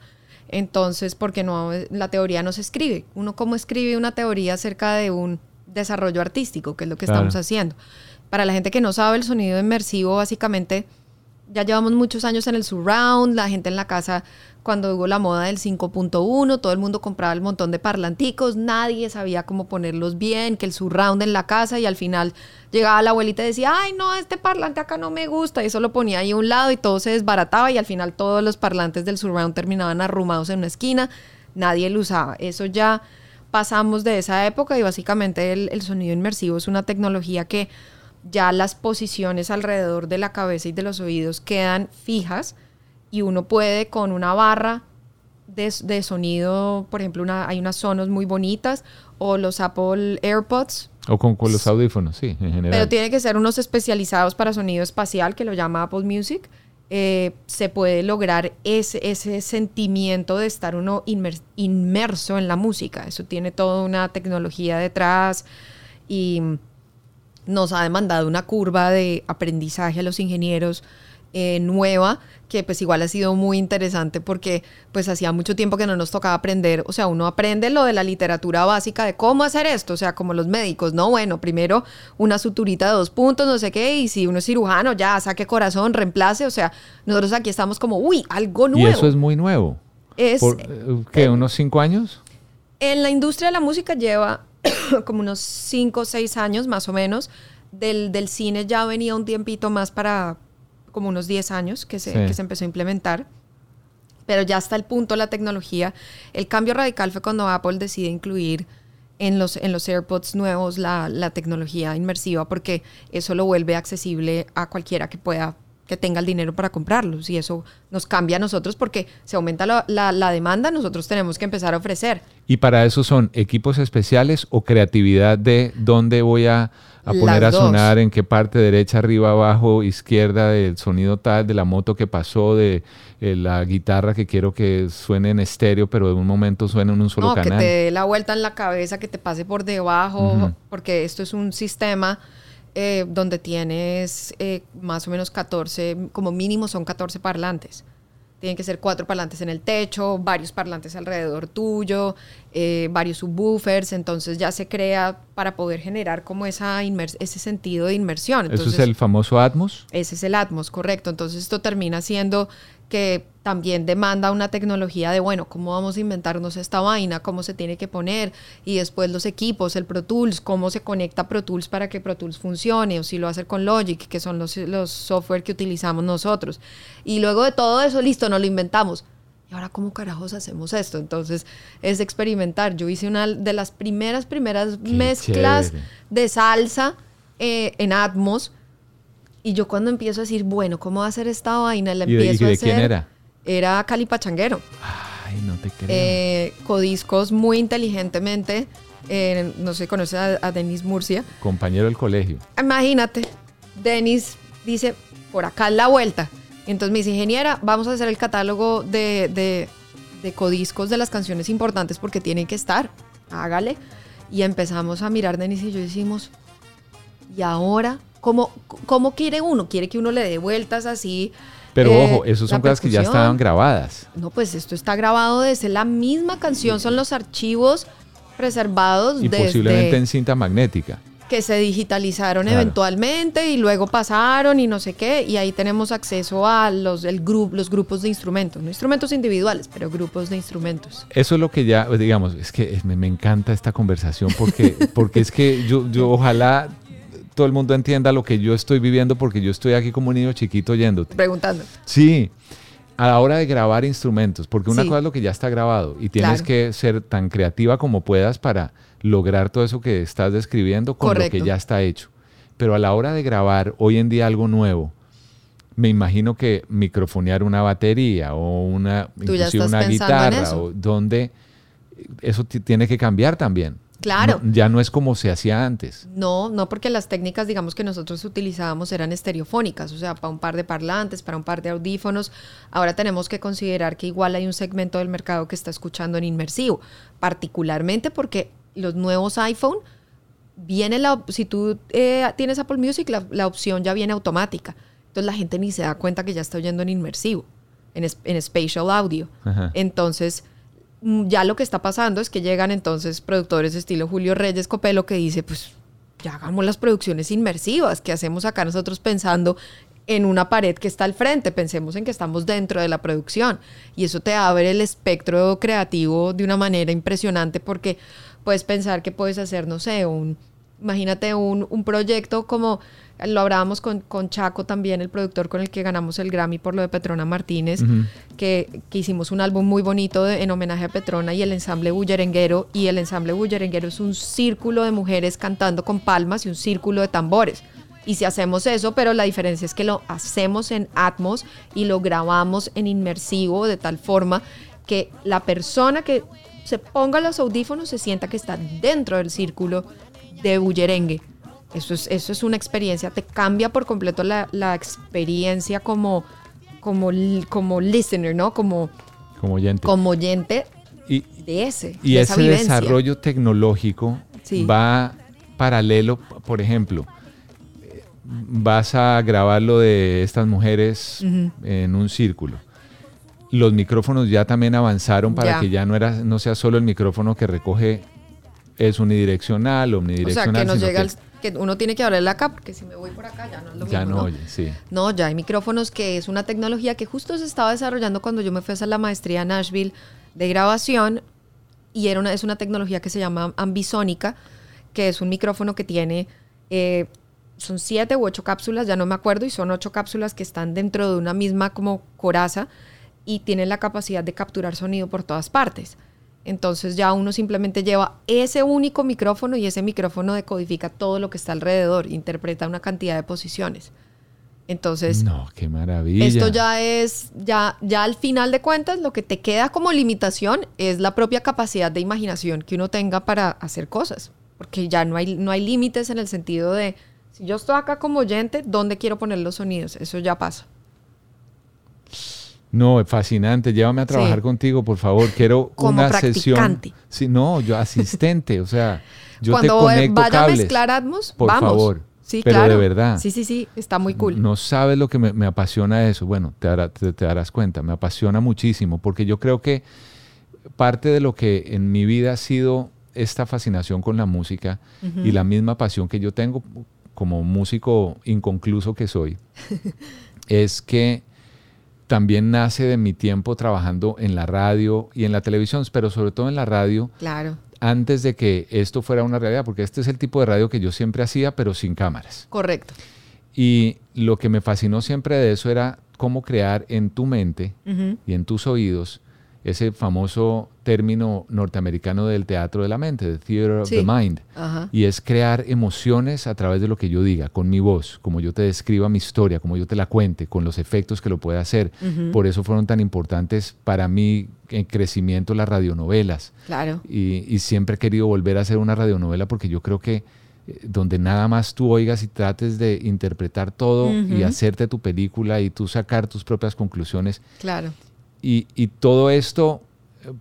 Entonces, porque no, la teoría no se escribe. Uno cómo escribe una teoría acerca de un desarrollo artístico, que es lo que estamos haciendo. Para la gente que no sabe, el sonido inmersivo básicamente ya llevamos muchos años en el surround, la gente en la casa cuando hubo la moda del 5.1, todo el mundo compraba el montón de parlanticos, nadie sabía cómo ponerlos bien, que el surround en la casa y al final llegaba la abuelita y decía, ay no, este parlante acá no me gusta, y eso lo ponía ahí a un lado y todo se desbarataba y al final todos los parlantes del surround terminaban arrumados en una esquina, nadie lo usaba. Eso ya pasamos de esa época y básicamente el, el sonido inmersivo es una tecnología que ya las posiciones alrededor de la cabeza y de los oídos quedan fijas y uno puede con una barra de, sonido, por ejemplo, una, hay unas sonos muy bonitas o los Apple AirPods. O con, los audífonos, sí, en general. Pero tiene que ser unos especializados para sonido espacial, que lo llama Apple Music. Eh, se puede lograr ese, ese sentimiento de estar uno inmerso en la música. Eso tiene toda una tecnología detrás y nos ha demandado una curva de aprendizaje a los ingenieros eh, nueva que pues igual ha sido muy interesante porque pues hacía mucho tiempo que no nos tocaba aprender, o sea, uno aprende lo de la literatura básica de cómo hacer esto, o sea, como los médicos, no, bueno, primero una suturita de dos puntos, no sé qué, y si uno es cirujano, ya saque corazón, reemplace, o sea, nosotros aquí estamos como, uy, algo nuevo. Y eso es muy nuevo. Es, ¿Por, eh, ¿Qué, unos cinco años? En la industria de la música lleva como unos cinco o seis años más o menos. Del, del cine ya venía un tiempito más para, como unos 10 años que se, Sí. que se empezó a implementar. Pero ya hasta el punto la tecnología. El cambio radical fue cuando Apple decide incluir en los, en los AirPods nuevos la, la tecnología inmersiva porque eso lo vuelve accesible a cualquiera que pueda que tenga el dinero para comprarlos y eso nos cambia a nosotros porque se aumenta la, la- la demanda, nosotros tenemos que empezar a ofrecer. ¿Y para eso son equipos especiales o creatividad de dónde voy a, a poner a sonar, en qué parte, derecha, arriba, abajo, izquierda, del sonido tal, de la moto que pasó, de eh, la guitarra que quiero que suene en estéreo, pero de un momento suene en un solo no, canal? que te dé la vuelta en la cabeza, que te pase por debajo, porque esto es un sistema eh, donde tienes eh, más o menos 14, como mínimo son 14 parlantes. Tienen que ser cuatro parlantes en el techo, varios parlantes alrededor tuyo, eh, varios subwoofers, entonces ya se crea para poder generar como esa ese sentido de inmersión. ¿Eso Entonces, es el famoso Atmos? ese es el Atmos, correcto. Entonces esto termina siendo que también demanda una tecnología de, bueno, ¿cómo vamos a inventarnos esta vaina? ¿Cómo se tiene que poner? Y después los equipos, el Pro Tools, cómo se conecta Pro Tools para que Pro Tools funcione, o si lo hace con Logic, que son los, los software que utilizamos nosotros. Y luego de todo eso, listo, nos lo inventamos. ¿Y ahora cómo carajos hacemos esto? Entonces es experimentar. Yo hice una de las primeras, primeras mezclas chévere. de salsa eh, en Atmos. Y yo cuando empiezo a decir, bueno, ¿cómo va a hacer esta vaina? La ¿Y de- y empiezo a de hacer. quién era? Era Cali Pachanguero. Ay, no te creo. Eh, Codiscos muy inteligentemente. eh, no sé, conoce a, a Denis Murcia. Compañero del colegio. Imagínate, Denis dice, por acá es la vuelta. Entonces me dice, ingeniera, vamos a hacer el catálogo de, de, de codiscos de las canciones importantes porque tienen que estar. Hágale. Y empezamos a mirar, Denis y yo decimos, ¿y ahora cómo, cómo quiere uno? ¿Quiere que uno le dé vueltas así? Pero eh, ojo, esos son cosas que ya estaban grabadas. No, pues esto está grabado desde la misma canción, son los archivos preservados Y posiblemente en cinta magnética. que se digitalizaron Claro. eventualmente y luego pasaron y no sé qué, y ahí tenemos acceso a los, el los grupos de instrumentos, no instrumentos individuales, pero grupos de instrumentos. Eso es lo que ya, digamos, es que me, me encanta esta conversación porque, porque es que yo, yo ojalá todo el mundo entienda lo que yo estoy viviendo porque yo estoy aquí como un niño chiquito oyéndote. Preguntando. Sí, a la hora de grabar instrumentos, porque una Sí. cosa es lo que ya está grabado y tienes Claro. que ser tan creativa como puedas para lograr todo eso que estás describiendo con lo que ya está hecho. Pero a la hora de grabar hoy en día algo nuevo, me imagino que microfonear una batería o una, inclusive una guitarra, o donde eso ti- tiene que cambiar también. Claro. No- ya no es como se hacía antes. No, no porque las técnicas, digamos, que nosotros utilizábamos eran estereofónicas, o sea, para un par de parlantes, para un par de audífonos. Ahora tenemos que considerar que igual hay un segmento del mercado que está escuchando en inmersivo, particularmente porque los nuevos iPhone viene la, si tú eh, tienes Apple Music, la, la opción ya viene automática. Entonces la gente ni se da cuenta que ya está oyendo en inmersivo, en, en spatial audio. Ajá. Entonces, ya lo que está pasando es que llegan entonces productores estilo Julio Reyes Copelo que dice, pues ya hagamos las producciones inmersivas, que hacemos acá nosotros pensando en una pared que está al frente, pensemos en que estamos dentro de la producción y eso te abre el espectro creativo de una manera impresionante porque puedes pensar que puedes hacer, no sé, un, imagínate un, un proyecto como lo hablábamos con, con Chaco también, el productor con el que ganamos el Grammy por lo de Petrona Martínez, que, que hicimos un álbum muy bonito de- en homenaje a Petrona y el ensamble bullerenguero. Y el ensamble bullerenguero es un círculo de mujeres cantando con palmas y un círculo de tambores. Y si hacemos eso, pero la diferencia es que lo hacemos en Atmos y lo grabamos en inmersivo de tal forma que la persona que se ponga los audífonos se sienta que está dentro del círculo de bullerengue. Eso es, eso es una experiencia, te cambia por completo la, la experiencia como, como, como listener, ¿no? Como, Como oyente. como oyente Y, de ese. Y de ese vivencia. desarrollo tecnológico Sí. va paralelo, por ejemplo, vas a grabar lo de estas mujeres en un círculo. Los micrófonos ya también avanzaron para Ya. que ya no, era, no sea solo el micrófono que recoge es unidireccional, O sea, omnidireccional. que nos llega que el- que uno tiene que abrirle acá, porque si me voy por acá ya no es lo ya mismo, no ¿no? oye, sí. No, ya hay micrófonos que es una tecnología que justo se estaba desarrollando cuando yo me fui a hacer la maestría en Nashville de grabación y era una, es una tecnología que se llama ambisónica, que es un micrófono que tiene, eh, son siete u ocho cápsulas, ya no me acuerdo, y son ocho cápsulas que están dentro de una misma como coraza y tienen la capacidad de capturar sonido por todas partes. Entonces ya uno simplemente lleva ese único micrófono y ese micrófono decodifica todo lo que está alrededor, interpreta una cantidad de posiciones. Entonces, No, qué maravilla. esto ya es, ya, ya al final de cuentas, lo que te queda como limitación es la propia capacidad de imaginación que uno tenga para hacer cosas. Porque ya no hay, no hay límites en el sentido de, si yo estoy acá como oyente, ¿dónde quiero poner los sonidos? Eso ya pasa. No, fascinante. Llévame a trabajar Sí. contigo, por favor. Quiero Como una sesión. Sí, no, yo asistente, o sea, yo Cuando te conecto vaya cables. a mezclar Atmos, por vamos. favor. Sí, Pero claro. de verdad. Sí, sí, sí, está muy cool. No sabes lo que me, me apasiona eso. Bueno, te, dará- te- te darás cuenta, me apasiona muchísimo, porque yo creo que parte de lo que en mi vida ha sido esta fascinación con la música y la misma pasión que yo tengo como músico inconcluso que soy, es que también nace de mi tiempo trabajando en la radio y en la televisión, pero sobre todo en la radio, Claro, antes de que esto fuera una realidad, porque este es el tipo de radio que yo siempre hacía, pero sin cámaras. correcto. Y lo que me fascinó siempre de eso era cómo crear en tu mente y en tus oídos ese famoso término norteamericano del teatro de la mente, de theater of the mind. Ajá. Y es crear emociones a través de lo que yo diga, con mi voz, como yo te describa mi historia, como yo te la cuente, con los efectos que lo pueda hacer. Por eso fueron tan importantes para mí en crecimiento las radionovelas. Claro. Y, y siempre he querido volver a hacer una radionovela porque yo creo que eh, donde nada más tú oigas y trates de interpretar todo y Ujú. hacerte tu película y tú sacar tus propias conclusiones. Claro. Y, y todo esto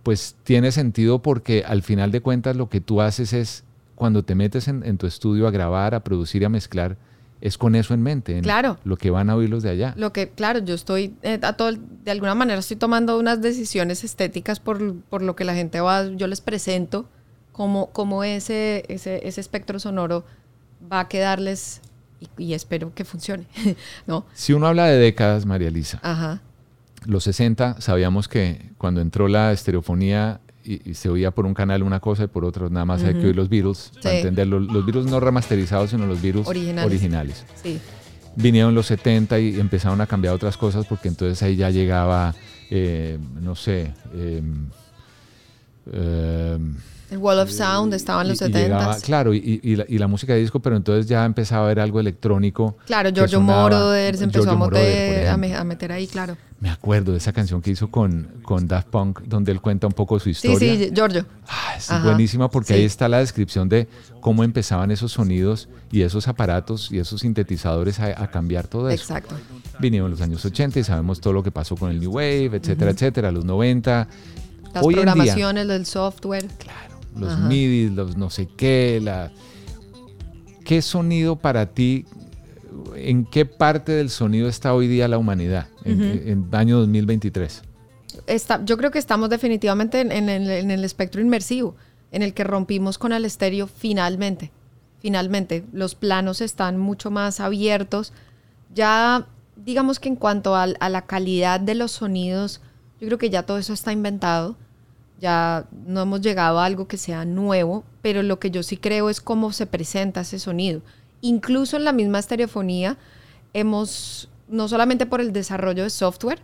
pues tiene sentido porque al final de cuentas lo que tú haces es cuando te metes en, en tu estudio a grabar, a producir y a mezclar, es con eso en mente, en Claro. lo que van a oír los de allá. Lo que, claro, yo estoy, eh, a todo, de alguna manera estoy tomando unas decisiones estéticas por, por lo que la gente va, yo les presento cómo, cómo ese, ese, ese espectro sonoro va a quedarles y, y espero que funcione, ¿no? Si uno habla de décadas, María Elisa, Ajá, los 60 sabíamos que cuando entró la estereofonía y, y se oía por un canal una cosa y por otro nada más hay que oír los Beatles, para Sí. entenderlo. Los Beatles no remasterizados, sino los Beatles Originales. originales. sí, Vinieron los 70 y empezaron a cambiar otras cosas porque entonces ahí ya llegaba, eh, no sé, em, em, el Wall of Sound estaba en los y- y llegaba- 70 claro, y, y la, y la música de disco, pero entonces ya empezaba a haber algo electrónico. Claro, Giorgio sonaba. Moroder se empezó Giorgio a, Moroder, meter, a, ahí, claro. Me acuerdo de esa canción que hizo con, con Daft Punk, donde él cuenta un poco su Sí, historia. sí, Giorgio. Ah, es Ajá, buenísima porque sí. ahí está la descripción de cómo empezaban esos sonidos y esos aparatos y esos sintetizadores a, a cambiar todo eso. Exacto. Vinieron los años 80 y sabemos todo lo que pasó con el New Wave, etcétera, etcétera, los 90. Las Hoy programaciones, el software. Los Ajá. MIDI, los no sé qué, la... ¿Qué sonido para ti, en qué parte del sonido está hoy día la humanidad en, en año 2023? Está, yo creo que estamos definitivamente en, en el, en el espectro inmersivo, en el que rompimos con el estéreo finalmente. Finalmente, los planos están mucho más abiertos. Ya, digamos que en cuanto a, la calidad de los sonidos, yo creo que ya todo eso está inventado. Ya no hemos llegado a algo que sea nuevo, pero lo que yo sí creo es cómo se presenta ese sonido. Incluso en la misma estereofonía, hemos, no solamente por el desarrollo de software,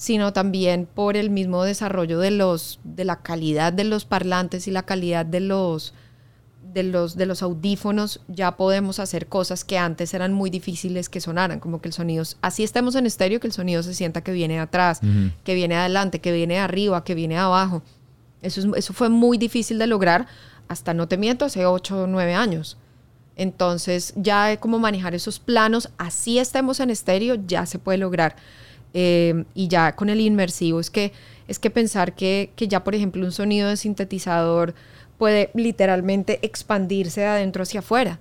sino también por el mismo desarrollo de los de la calidad de los parlantes y la calidad de los de los de los audífonos ya podemos hacer cosas que antes eran muy difíciles que sonaran como que el sonido así estemos en estéreo que el sonido se sienta que viene atrás que viene de adelante que viene de arriba que viene abajo eso es- eso fue muy difícil de lograr hasta no te miento hace 8 o 9 años entonces ya como manejar esos planos, así estemos en estéreo, ya se puede lograr. Eh, y ya con el inmersivo es que, es que pensar que, que ya por ejemplo un sonido de sintetizador puede literalmente expandirse de adentro hacia afuera.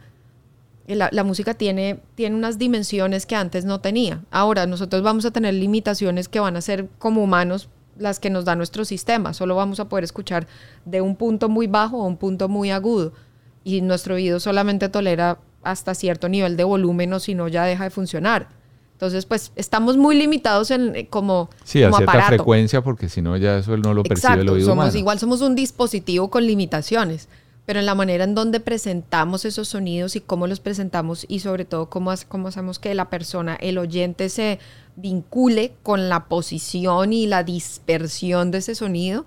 La, la, música tiene, tiene unas dimensiones que antes no tenía. Ahora nosotros vamos a tener limitaciones que van a ser como humanos las que nos da nuestro sistema. Solo vamos a poder escuchar de un punto muy bajo a un punto muy agudo. Y nuestro oído solamente tolera hasta cierto nivel de volumen o si no ya deja de funcionar. Entonces, pues estamos muy limitados en eh, como Sí, a cierta frecuencia porque si no ya eso no lo percibe el oído somos, Igual somos un dispositivo con limitaciones pero en la manera en donde presentamos esos sonidos y cómo los presentamos y sobre todo cómo, cómo hacemos que la persona, el oyente se vincule con la posición y la dispersión de ese sonido.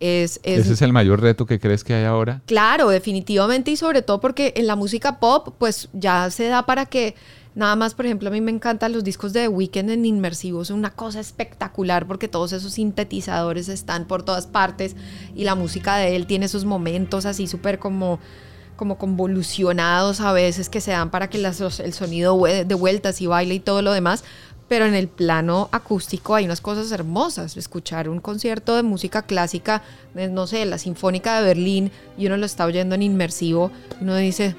Es, Ese es el mayor reto que crees que hay ahora. Claro, definitivamente y sobre todo porque en la música pop pues ya se da para que Nada más, por ejemplo, a mí me encantan los discos de The Weeknd en inmersivos, una cosa espectacular porque todos esos sintetizadores están por todas partes y la música de él tiene esos momentos así súper como como convolucionados a veces que se dan para que el sonido de vueltas y baile y todo lo demás, pero en el plano acústico hay unas cosas hermosas. Escuchar un concierto de música clásica, no sé, la Sinfónica de Berlín, y uno lo está oyendo en inmersivo, uno dice,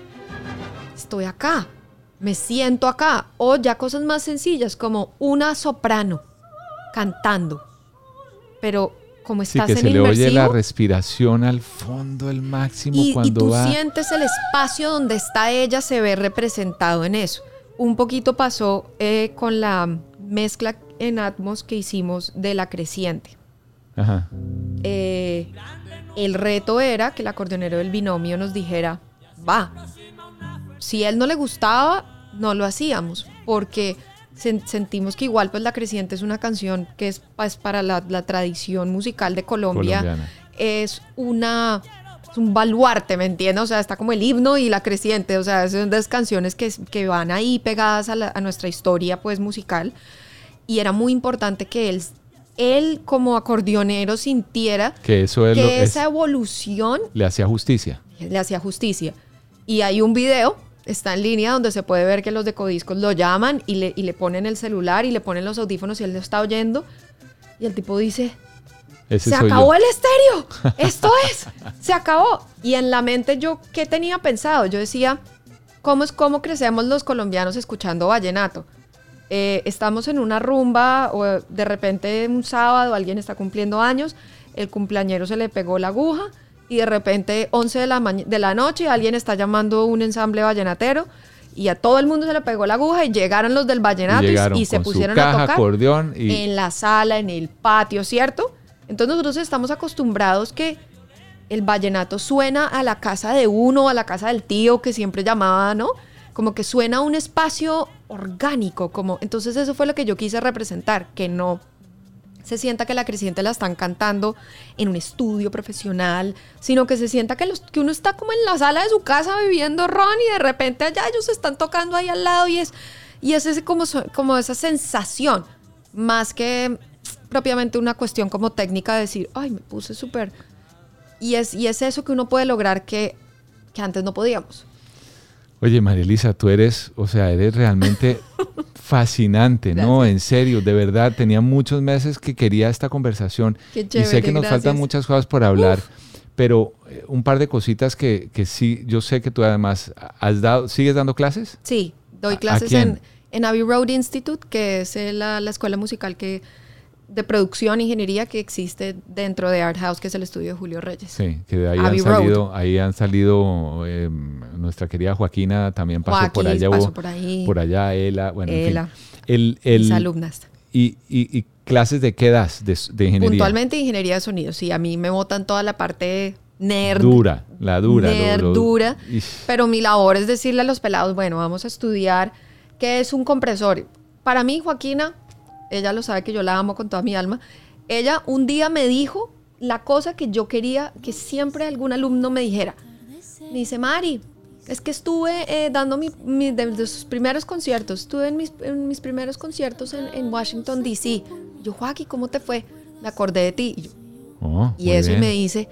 estoy acá, me siento acá. O ya cosas más sencillas como una soprano cantando. Pero como estás sí, que en se le oye la respiración al fondo, el máximo y, cuando y tú va. sientes el espacio donde está ella se ve representado en eso. Un poquito pasó eh, con la mezcla en Atmos que hicimos de la creciente. Ajá. Eh, el reto era que el acordeonero del binomio nos dijera, va, si a él no le gustaba, no lo hacíamos, porque sentimos que igual pues La Creciente es una canción que es, pues, para la, tradición musical de Colombia, es una un baluarte, ¿me entiendes? O sea, está como el himno y la creciente, o sea, son dos canciones que, que van ahí pegadas a, nuestra historia, pues, musical. Y era muy importante que él, él como acordeonero sintiera que, eso que esa evolución... Le hacía justicia. Le hacía justicia. Y hay un video está en línea donde se puede ver que los decodiscos lo llaman y le, y le ponen el celular y le ponen los audífonos y él lo está oyendo. Y el tipo dice, se acabó el estéreo, esto es, se acabó. Y en la mente yo, ¿qué tenía pensado? Yo decía, ¿cómo es cómo crecemos los colombianos escuchando vallenato? Eh, estamos en una rumba o de repente un sábado alguien está cumpliendo años, el cumpleañero se le pegó la aguja y de repente 11 de la, de la noche alguien está llamando un ensamble vallenatero y a todo el mundo se le pegó la aguja y llegaron los del vallenato y, se pusieron a tocar acordeón en la sala, en el patio, ¿cierto? Entonces nosotros estamos acostumbrados que el vallenato suena a la casa de uno, a la casa del tío que siempre llamaba, ¿no? Como que suena a un espacio orgánico, como entonces eso fue lo que yo quise representar, que no se sienta que la creciente la están cantando en un estudio profesional, sino que se sienta que, que uno está como en la sala de su casa viviendo ron y de repente allá ellos están tocando ahí al lado y es, y es ese como, como esa sensación, más que propiamente una cuestión como técnica de decir, ay, me puse súper... Y es, y es eso que uno puede lograr que, que antes no podíamos. Oye, María Elisa, tú eres, o sea, eres realmente fascinante, ¿no? En serio, de verdad, tenía muchos meses que quería esta conversación y sé que nos faltan muchas cosas por hablar, pero eh, un par de cositas que, que, sí, yo sé que tú además has dado, ¿sigues dando clases? Sí, doy clases en, en Abbey Road Institute, que es eh, la, la escuela musical que de producción, ingeniería que existe dentro de Art House, que es el estudio de Julio Reyes. Sí, que de ahí han salido, ahí han salido em, nuestra querida Joaquina también pasó por allá. Pasó por, ahí. por allá, Ela, bueno, Ela, en fin. El, mis alumnas. Y, y, clases de qué das de, ingeniería? Puntualmente ingeniería de sonido, sí, a mí me botan toda la parte nerd. Dura, la dura. Nerd, dura. Pero mi labor es decirle a los pelados, bueno, vamos a estudiar qué es un compresor. Para mí, Joaquina, ella lo sabe que yo la amo con toda mi alma, ella un día me dijo la cosa que yo quería que siempre algún alumno me dijera. Me dice, Mari, es que estuve eh, dando mi, de, sus primeros conciertos, estuve en mis, mis primeros conciertos en, Washington, D.C. Yo, Joaquín, ¿cómo te fue? Me acordé de ti. Y, oh, y eso y me dice,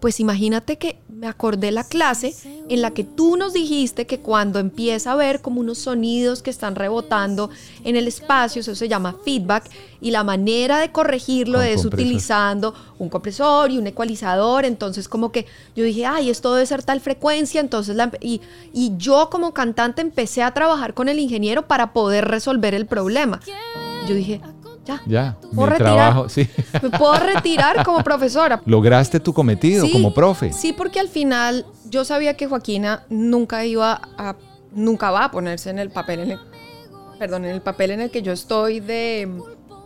pues imagínate que me acordé la clase en la que tú nos dijiste que cuando empieza a ver como unos sonidos que están rebotando en el espacio, eso se llama feedback, y la manera de corregirlo Con es compresor. utilizando un compresor y un ecualizador, entonces como que yo dije, ay, esto debe ser tal frecuencia, entonces la, y, y yo como cantante empecé a trabajar con el ingeniero para poder resolver el problema. Yo dije, ya, Ya, ¿Puedo mi retirar? trabajo, sí. me puedo retirar como profesora. Lograste tu cometido Sí, como profe. Sí, porque al final yo sabía que Joaquina nunca iba a, nunca va a ponerse en el papel, en el, perdón, en el papel en el que yo estoy de,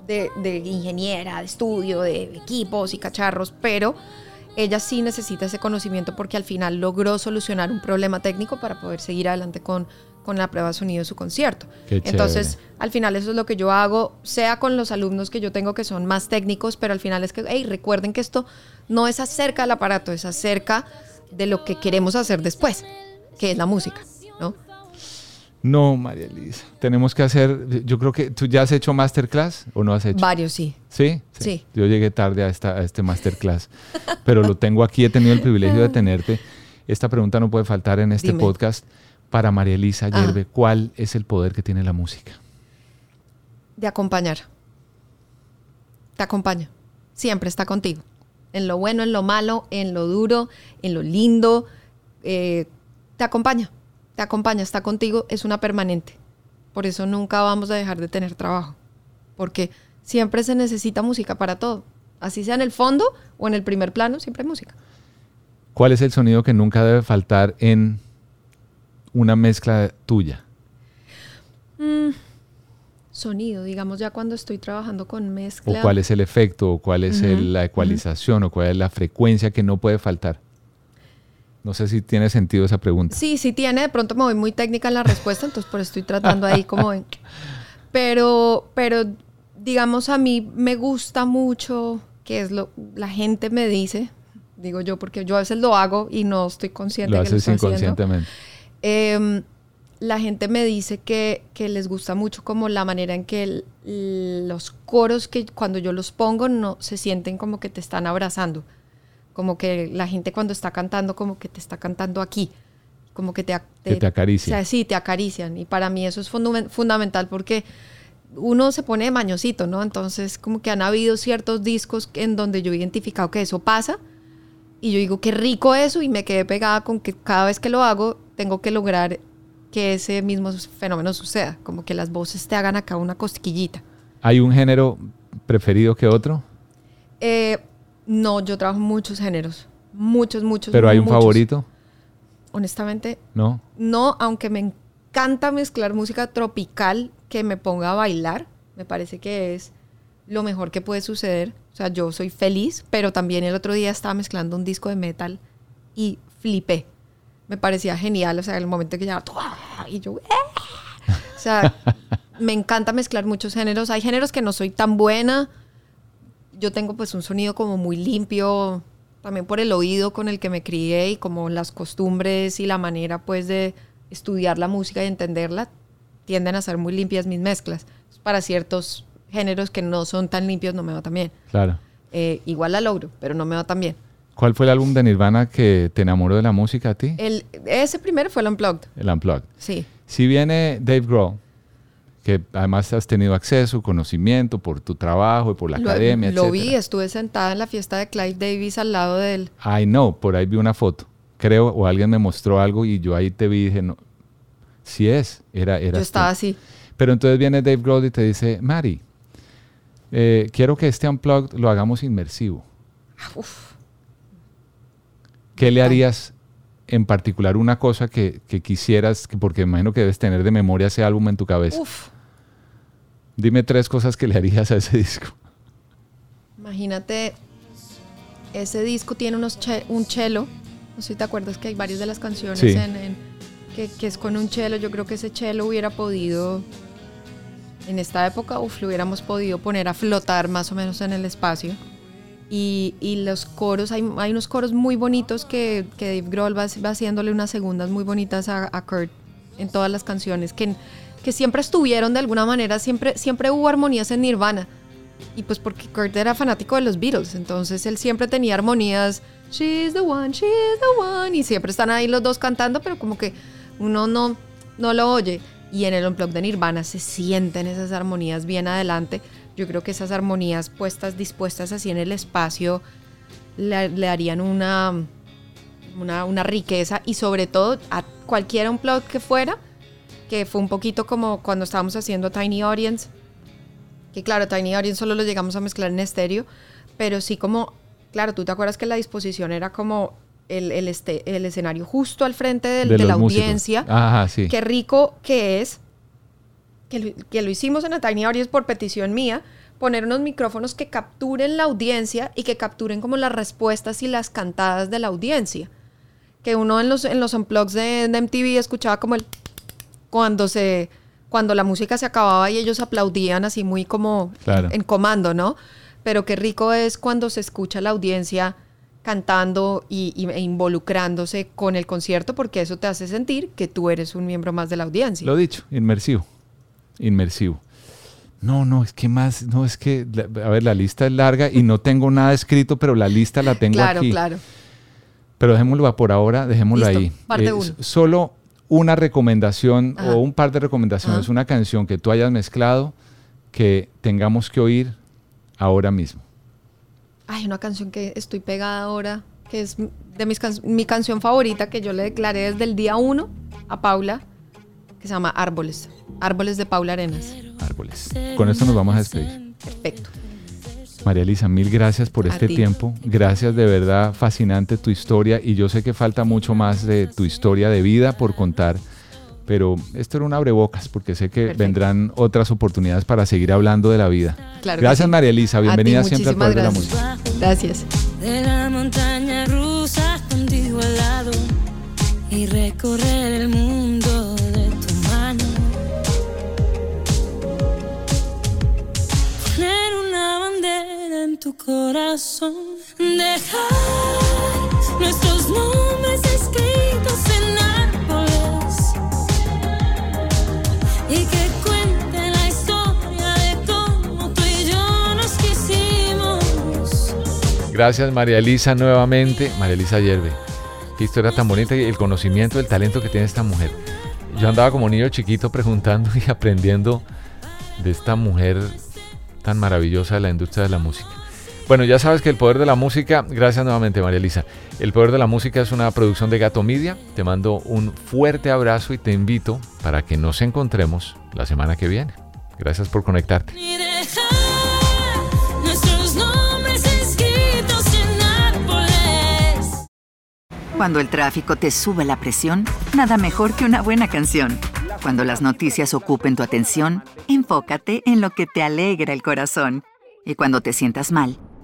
de, de ingeniera, de estudio, de equipos y cacharros, pero ella sí necesita ese conocimiento porque al final logró solucionar un problema técnico para poder seguir adelante con, con la prueba de sonido de su concierto. Qué Entonces, chévere. al final eso es lo que yo hago, sea con los alumnos que yo tengo que son más técnicos, pero al final es que, hey, recuerden que esto no es acerca del aparato, es acerca de lo que queremos hacer después, que es la música, ¿no? No, María Elisa. Tenemos que hacer. Yo creo que tú ya has hecho masterclass o no has hecho. Varios sí. ¿Sí? Sí. Yo llegué tarde a, esta, a este masterclass, pero lo tengo aquí, he tenido el privilegio de tenerte. Esta pregunta no puede faltar en este Dime. podcast. Para María Elisa Ah. Yerbe, ¿cuál es el poder que tiene la música? De acompañar. Te acompaña. Siempre está contigo. En lo bueno, en lo malo, en lo duro, en lo lindo. eh, te acompaña. Te acompaña, está contigo, es una permanente. Por eso nunca vamos a dejar de tener trabajo. Porque siempre se necesita música para todo. Así sea en el fondo o en el primer plano, siempre hay música. ¿Cuál es el sonido que nunca debe faltar en una mezcla tuya? Sonido, digamos ya cuando estoy trabajando con ¿O mezcla. cuál es el efecto? ¿O cuál es el- la ecualización? ¿O cuál es la frecuencia que no puede faltar? No sé si tiene sentido esa pregunta. Sí, sí tiene. De pronto me voy muy técnica en la respuesta, entonces por eso estoy tratando ahí como de... Pero, pero digamos a mí me gusta mucho que es lo la gente me dice, digo yo porque yo a veces lo hago y no estoy consciente Lo que lo haces haciendo. Em, la gente me dice que, que les gusta mucho como la manera en que el- los coros que cuando yo los pongo no se sienten como que te están abrazando. Como que la gente cuando está cantando como que te está cantando aquí. Como que te, Que te acaricia. O sea, sí, te acarician. Y para mí eso es fundamen- fundamental porque uno se pone de mañosito, ¿no? Entonces como que han habido ciertos discos en donde yo he identificado que eso pasa. Y yo digo, qué rico eso, y me quedé pegada con que cada vez que lo hago, tengo que lograr que ese mismo fenómeno suceda, como que las voces te hagan acá una cosquillita. ¿Hay un género preferido que otro? Eh, no, yo trabajo muchos géneros, muchos, muchos. ¿Pero hay un muchos. favorito? Honestamente, ¿No? no, aunque me encanta mezclar música tropical que me ponga a bailar, me parece que es lo mejor que puede suceder. O sea, yo soy feliz, pero también el otro día estaba mezclando un disco de metal y flipé. Me parecía genial, o sea, el momento que ya... Y yo... ¡eh! O sea, me encanta mezclar muchos géneros. Hay géneros que no soy tan buena. Yo tengo pues un sonido como muy limpio, también por el oído con el que me crié y como las costumbres y la manera pues de estudiar la música y entenderla, tienden a ser muy limpias mis mezclas. Para ciertos géneros que no son tan limpios no me va tan bien. Claro. Eh, igual la logro, pero no me va tan bien. ¿Cuál fue el álbum de Nirvana que te enamoró de la música a ti? El, ese primero fue el Unplugged, El Unplugged. sí. Si viene Dave Grohl, que además has tenido acceso, conocimiento por tu trabajo y por la Lo, academia, lo vi, estuve sentada en la fiesta de Clive Davis al lado de él. I know, por ahí vi una foto, creo, o alguien me mostró algo y yo ahí te vi y dije, no, sí es, era, era. Yo estaba así. Pero entonces viene Dave Grohl y te dice, Mari, eh, quiero que este Unplugged lo hagamos inmersivo. Uf, ¿Qué le harías en particular una cosa que, que quisieras, que- porque imagino que debes tener de memoria ese álbum en tu cabeza? uf. Dime tres cosas que le harías a ese disco. Imagínate, ese disco tiene unos che- un cello. No sé si te acuerdas que hay varias de las canciones Sí. en, en- que, que es con un cello. Yo creo que ese cello hubiera podido, en esta época, uf, lo hubiéramos podido poner a flotar más o menos en el espacio. Y, y los coros, hay, hay unos coros muy bonitos que, que Dave Grohl va, va haciéndole unas segundas muy bonitas a, a Kurt en todas las canciones, que, que siempre estuvieron de alguna manera, siempre, siempre hubo armonías en Nirvana. Y pues porque Kurt era fanático de los Beatles, entonces él siempre tenía armonías, she's the one, she's the one, y siempre están ahí los dos cantando, pero como que uno no, no lo oye. Y en el Unplugged de Nirvana se sienten esas armonías bien adelante. Yo creo que esas armonías puestas, dispuestas así en el espacio, le, le darían una, una, una, riqueza y sobre todo a cualquier Unplugged que fuera, que fue un poquito como cuando estábamos haciendo Tiny Audience, que claro, Tiny Audience solo lo llegamos a mezclar en estéreo, pero sí como, claro, tú te acuerdas que la disposición era como el, el, este, el escenario justo al frente del, de, de, la audiencia. Ajá, sí. Qué rico que es, que lo, que lo hicimos en la Tiny Audience por petición mía, poner unos micrófonos que capturen la audiencia y que capturen como las respuestas y las cantadas de la audiencia. Que uno en los, en los unplugs de, de MTV escuchaba como el... cuando se cuando la música se acababa y ellos aplaudían así muy como claro. en comando, ¿no? Pero qué rico es cuando se escucha la audiencia cantando y, y, e involucrándose con el concierto porque eso te hace sentir que tú eres un miembro más de la audiencia. Lo dicho, inmersivo, inmersivo. No, no, es que más, no, es que, a ver, la lista es larga y no tengo nada escrito, pero la lista la tengo claro, aquí. Claro, claro. Pero dejémoslo por ahora, dejémoslo Listo, ahí. Parte Eh, uno. Solo una recomendación Ajá. o un par de recomendaciones, Ajá. una canción que tú hayas mezclado que tengamos que oír ahora mismo. Hay una canción que estoy pegada ahora, que es de mis can mi canción favorita, que yo le declaré desde el día uno a Paula, que se llama Árboles. Árboles de Paula Arenas. Árboles. Con esto nos vamos a despedir. Perfecto. María Elisa, mil gracias por A este ti. tiempo. Gracias de verdad, fascinante tu historia y yo sé que falta mucho más de tu historia de vida por contar, pero esto era un abrebocas porque sé que Perfecto. vendrán otras oportunidades para seguir hablando de la vida. Claro gracias sí. María Elisa, A ti, bienvenida siempre al Poder de la gracias. Música. Gracias. de la montaña rusa contigo al lado y recorrer tu corazón, dejar nuestros nombres escritos en árboles y que cuente la historia de cómo tú y yo nos quisimos. Gracias María Elisa nuevamente. María Elisa Yerbe. Qué historia tan bonita y el conocimiento, el talento que tiene esta mujer. Yo andaba como niño chiquito preguntando y aprendiendo de esta mujer tan maravillosa de la industria de la música. Bueno, ya sabes que el poder de la música, gracias nuevamente María Elisa. El poder de la música es una producción de Gato Media. Te mando un fuerte abrazo y te invito para que nos encontremos la semana que viene. Gracias por conectarte. y dejar nuestros nombres escritos en árboles. Cuando el tráfico te sube la presión, nada mejor que una buena canción. Cuando las noticias ocupen tu atención, enfócate en lo que te alegra el corazón. Y cuando te sientas mal,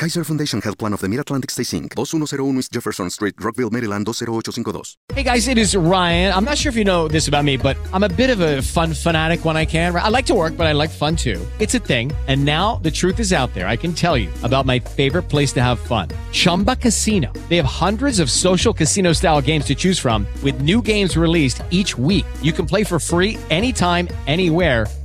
Kaiser Foundation Health Plan of the Mid-Atlantic Stay Inc. 2101 East Jefferson Street, Rockville, Maryland 20852. Hey guys, it is Ryan. I'm not sure if you know this about me, but I'm a bit of a fun fanatic when I can. I like to work, but I like fun too. It's a thing. And now the truth is out there. I can tell you about my favorite place to have fun Chumba Casino. They have hundreds of social casino style games to choose from, with new games released each week. You can play for free anytime, anywhere.